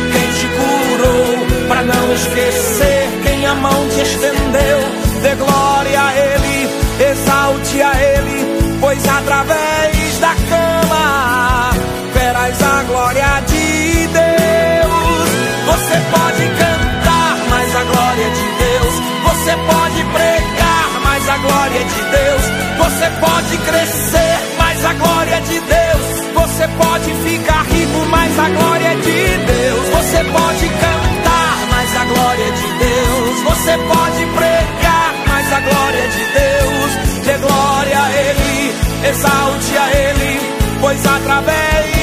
para não esquecer quem a mão te estendeu. Dê glória a Ele, exalte a Ele, pois através da cama verás a glória de Deus. Você pode cantar, mas a glória de Deus. Você pode pregar, mas a glória de Deus. Você pode crescer, mas a glória de Deus. Você pode ficar rico, mas a glória de Deus. Você pode cantar mas a glória de Deus. Você pode pregar, a glória de Deus. Dê glória a Ele, exalte a Ele, pois através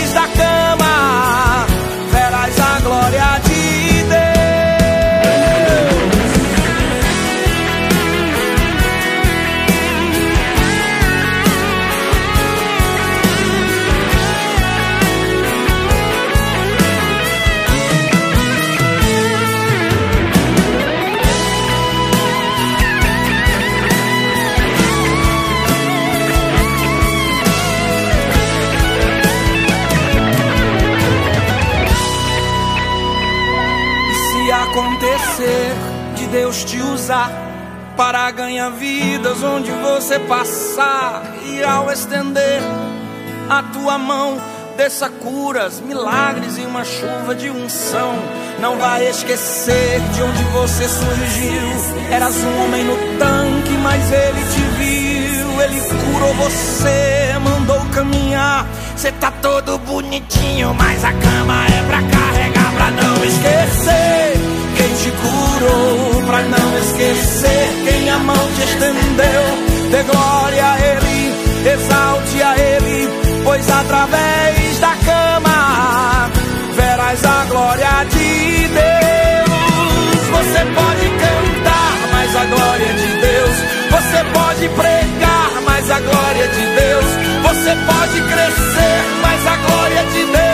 Para ganhar vidas onde você passar e ao estender a tua mão desça curas, milagres e uma chuva de unção. Não vai esquecer de onde você surgiu. Eras um homem no tanque, mas ele te viu. Ele curou você, mandou caminhar. Você tá todo bonitinho, mas a cama é pra carregar, pra não esquecer quem te curou, pra não esquecer quem a mão te estendeu. Dê glória a Ele, exalte a Ele, pois através da cama verás a glória de Deus. Você pode cantar, mas a glória de Deus. Você pode pregar, mas a glória de Deus. Você pode crescer, mas a glória de Deus.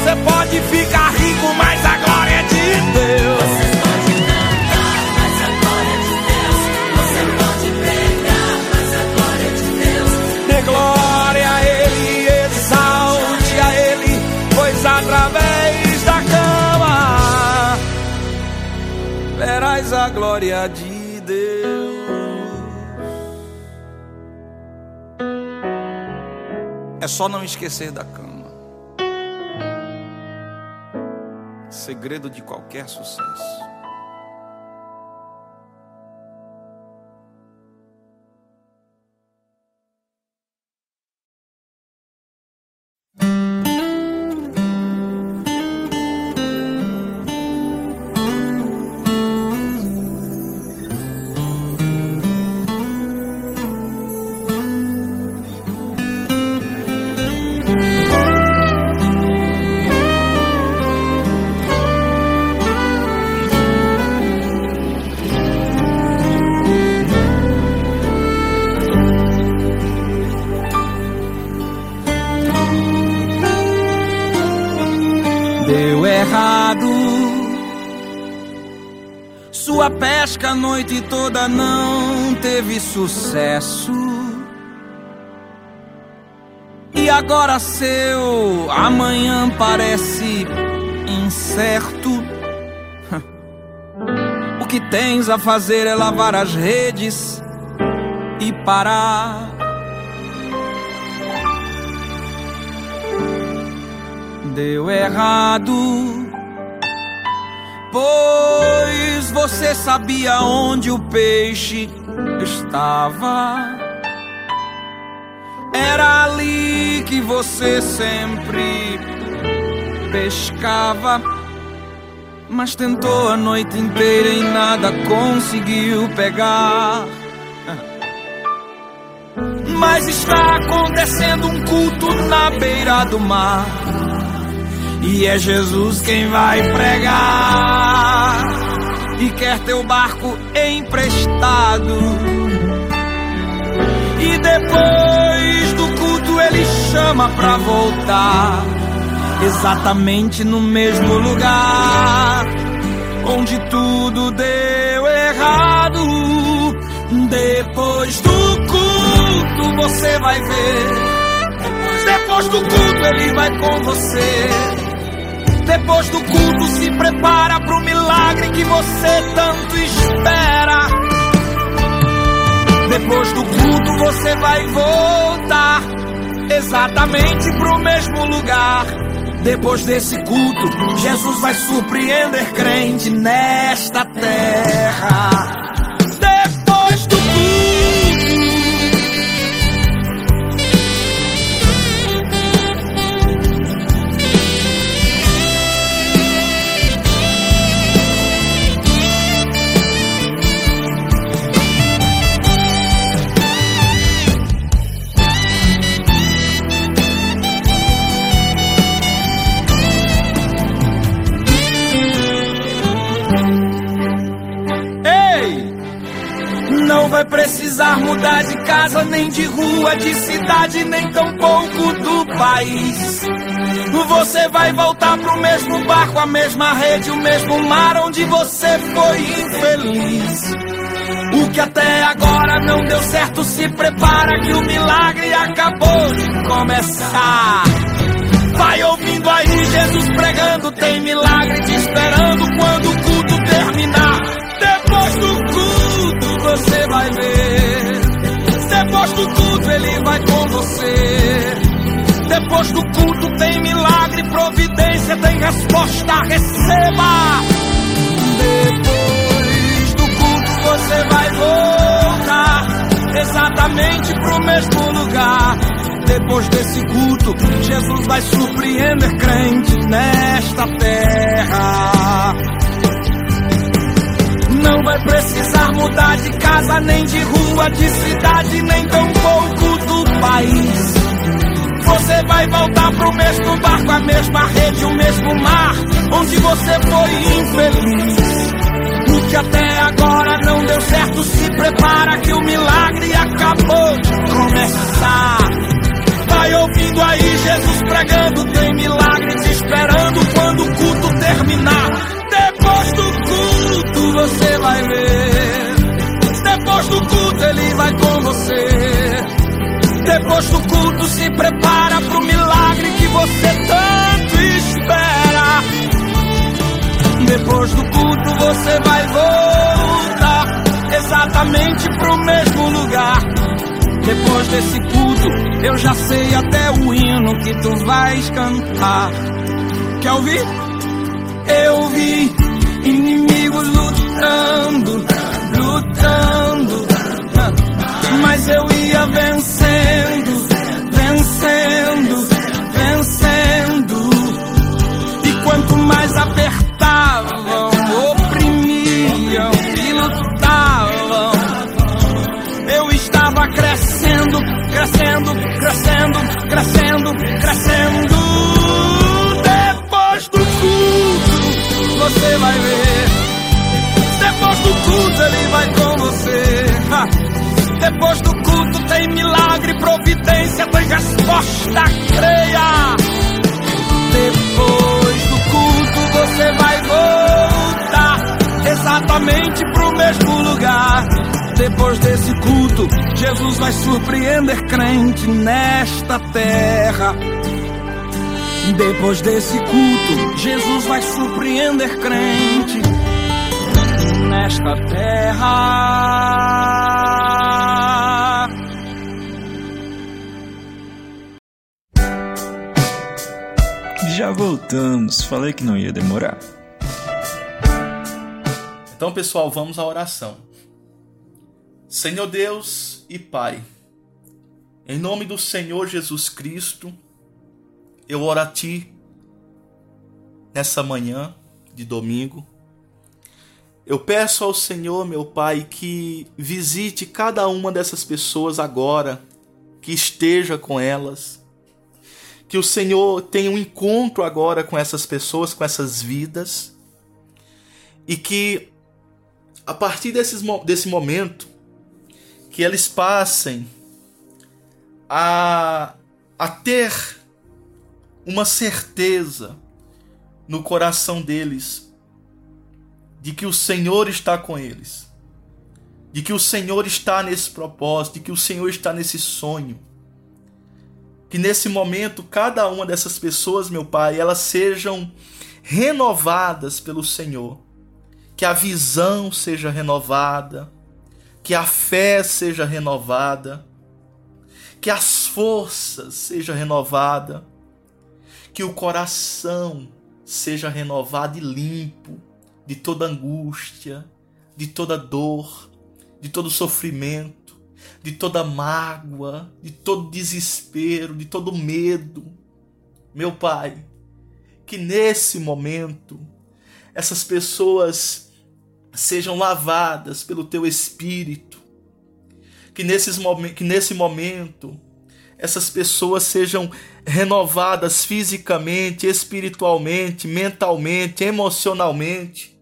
Você pode ficar rico, mas a glória de Deus. Você pode cantar, mas a glória de Deus. Você pode pregar, mas a glória de Deus. Dê glória a Ele, exalte a Ele, pois através da cama verás a glória de Deus. É só não esquecer da cama. Segredo de qualquer sucesso. Noite toda não teve sucesso. E agora seu amanhã parece incerto. O que tens a fazer é lavar as redes e parar. Deu errado, pois você sabia onde o peixe estava. Era ali que você sempre pescava. Mas tentou a noite inteira e nada conseguiu pegar. Mas está acontecendo um culto na beira do mar. E é Jesus quem vai pregar. E quer teu barco emprestado. E depois do culto ele chama pra voltar. Exatamente no mesmo lugar onde tudo deu errado. Depois do culto você vai ver. Depois do culto ele vai com você. Depois do culto se prepara pro milagre que você tanto espera. Depois do culto você vai voltar exatamente pro mesmo lugar. Depois desse culto, Jesus vai surpreender crente nesta terra. Precisar mudar de casa, nem de rua, de cidade, nem tampouco do país. Você vai voltar pro mesmo barco, a mesma rede, o mesmo mar onde você foi infeliz. O que até agora não deu certo, se prepara que o milagre acabou de começar. Vai ouvindo aí Jesus pregando, tem milagre te esperando quando o culto terminar. Depois do culto você vai ver. Depois do culto ele vai com você. Depois do culto tem milagre, providência, tem resposta, receba. Depois do culto você vai voltar exatamente pro mesmo lugar. Depois desse culto, Jesus vai surpreender crente nesta terra. Não vai precisar mudar de casa, nem de rua, de cidade, nem tampouco do país. Você vai voltar pro mesmo barco, a mesma rede, o mesmo mar, onde você foi infeliz. O que até agora não deu certo, se prepara que o milagre acabou de começar. Vai ouvindo aí Jesus pregando, tem milagre te esperando quando o culto terminar. Depois do você vai ver. Depois do culto ele vai com você. Depois do culto se prepara pro milagre que você tanto espera. Depois do culto você vai voltar exatamente pro mesmo lugar. Depois desse culto eu já sei até o hino que tu vais cantar. Quer ouvir? Eu vi inimigos lutando, lutando, mas eu ia vencendo, vencendo, vencendo. E quanto mais apertavam, oprimiam e lutavam, eu estava crescendo, crescendo, crescendo, crescendo, crescendo. Depois do culto, você vai ver. Do culto, ele vai com você. Ha! Depois do culto, tem milagre, providência, tem resposta, creia. Depois do culto, você vai voltar exatamente Depois desse culto, Jesus vai surpreender crente nesta terra. Depois desse culto, Jesus vai surpreender crente nesta terra. Já voltamos, falei que não ia demorar. Então, pessoal, vamos à oração. Senhor Deus e Pai, em nome do Senhor Jesus Cristo, eu oro a Ti nessa manhã de domingo. Eu peço ao Senhor, meu Pai, que visite cada uma dessas pessoas agora, que esteja com elas. Que o Senhor tenha um encontro agora com essas pessoas, com essas vidas. E que a partir desses, desse momento, que eles passem a, a ter uma certeza no coração deles de que o Senhor está com eles, de que o Senhor está nesse propósito, de que o Senhor está nesse sonho. Que nesse momento cada uma dessas pessoas, meu Pai, elas sejam renovadas pelo Senhor. Que a visão seja renovada, que a fé seja renovada, que as forças seja renovada, que o coração seja renovado e limpo de toda angústia, de toda dor, de todo sofrimento, de toda mágoa, de todo desespero, de todo medo. Meu Pai, que nesse momento essas pessoas sejam lavadas pelo teu espírito. Que, nesses que nesse momento essas pessoas sejam renovadas fisicamente, espiritualmente, mentalmente, emocionalmente,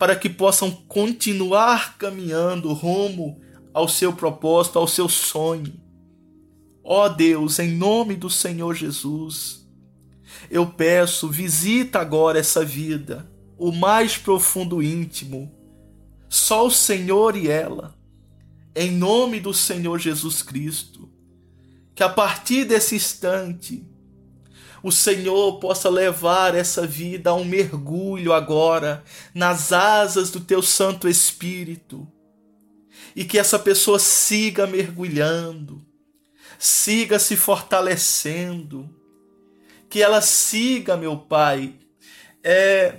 para que possam continuar caminhando rumo ao seu propósito, ao seu sonho. Ó oh Deus, em nome do Senhor Jesus, eu peço, visita agora essa vida o mais profundo íntimo. Só o Senhor e ela. Em nome do Senhor Jesus Cristo. Que a partir desse instante, o Senhor possa levar essa vida a um mergulho agora nas asas do teu Santo Espírito. E que essa pessoa siga mergulhando, siga se fortalecendo, que ela siga, meu Pai, é,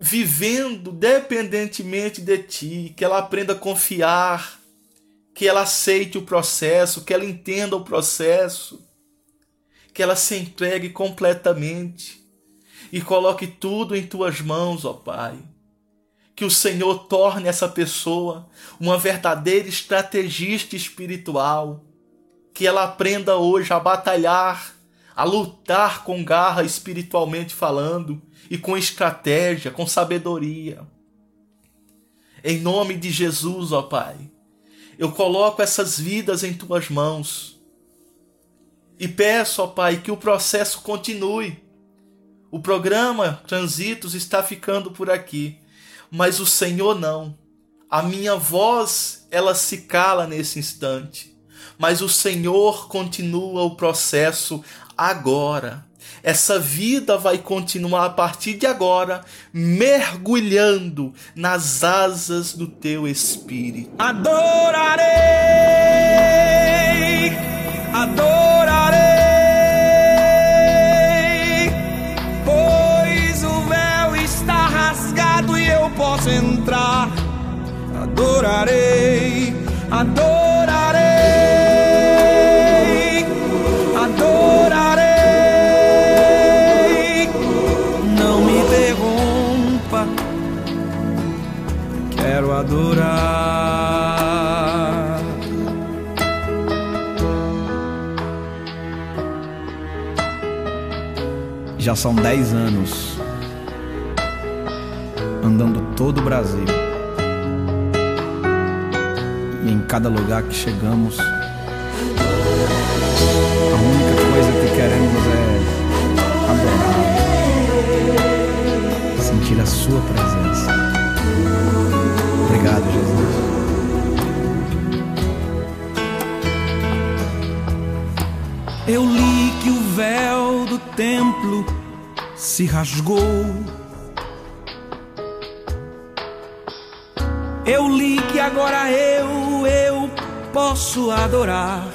vivendo dependentemente de ti, que ela aprenda a confiar, que ela aceite o processo, que ela entenda o processo, que ela se entregue completamente e coloque tudo em tuas mãos, ó Pai. Que o Senhor torne essa pessoa uma verdadeira estrategista espiritual, que ela aprenda hoje a batalhar, a lutar com garra espiritualmente falando e com estratégia, com sabedoria. Em nome de Jesus, ó Pai, eu coloco essas vidas em tuas mãos e peço, ó Pai, que o processo continue. O programa Transitos está ficando por aqui, mas o Senhor não. A minha voz, ela se cala nesse instante, mas o Senhor continua o processo agora. Essa vida vai continuar a partir de agora, mergulhando nas asas do teu espírito. Adorarei, adorarei, e eu posso entrar. Adorarei, adorarei. adorar. Já são dez anos andando todo o Brasil. E em cada lugar que chegamos, a única coisa que queremos é adorar sentir a Sua presença. Obrigado, Jesus. Eu li que o véu do templo se rasgou Eu li que agora eu, eu posso adorar.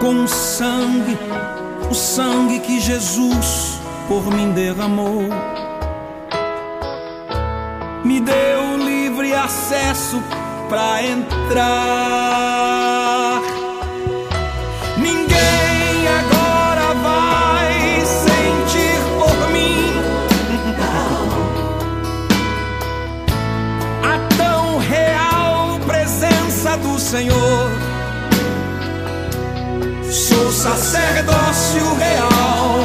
Com o sangue, o sangue que Jesus por mim derramou, me deu livre acesso para entrar. Senhor. Sou sacerdócio real.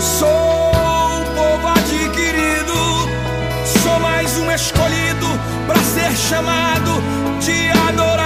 Sou povo adquirido. Sou mais um escolhido para ser chamado de adorador.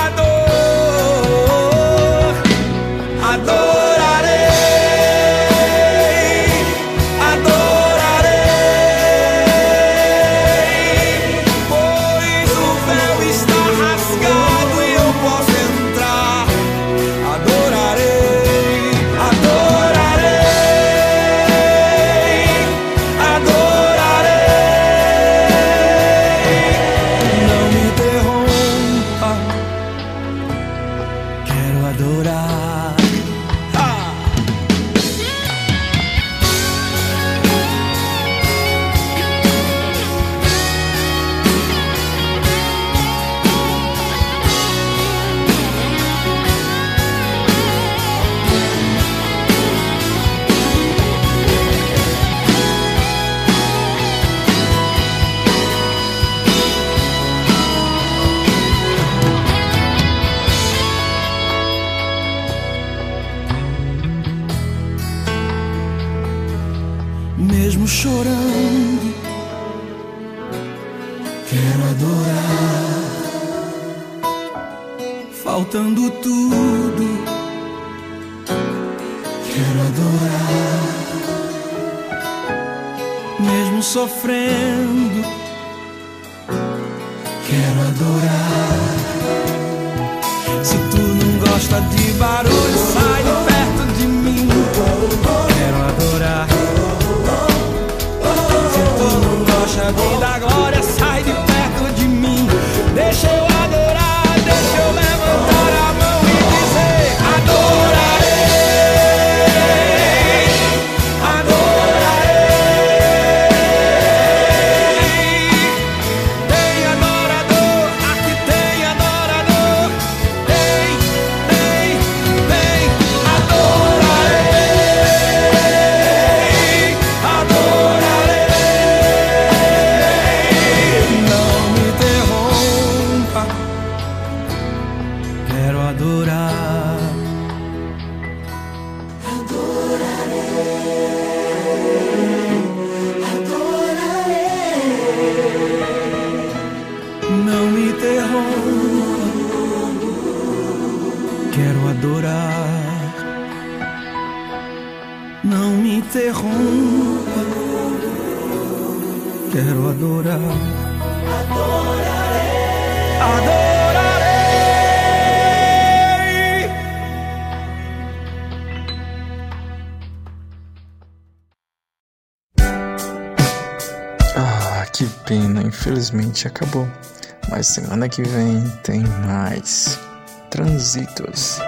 acabou, mas semana que vem tem mais Transitos.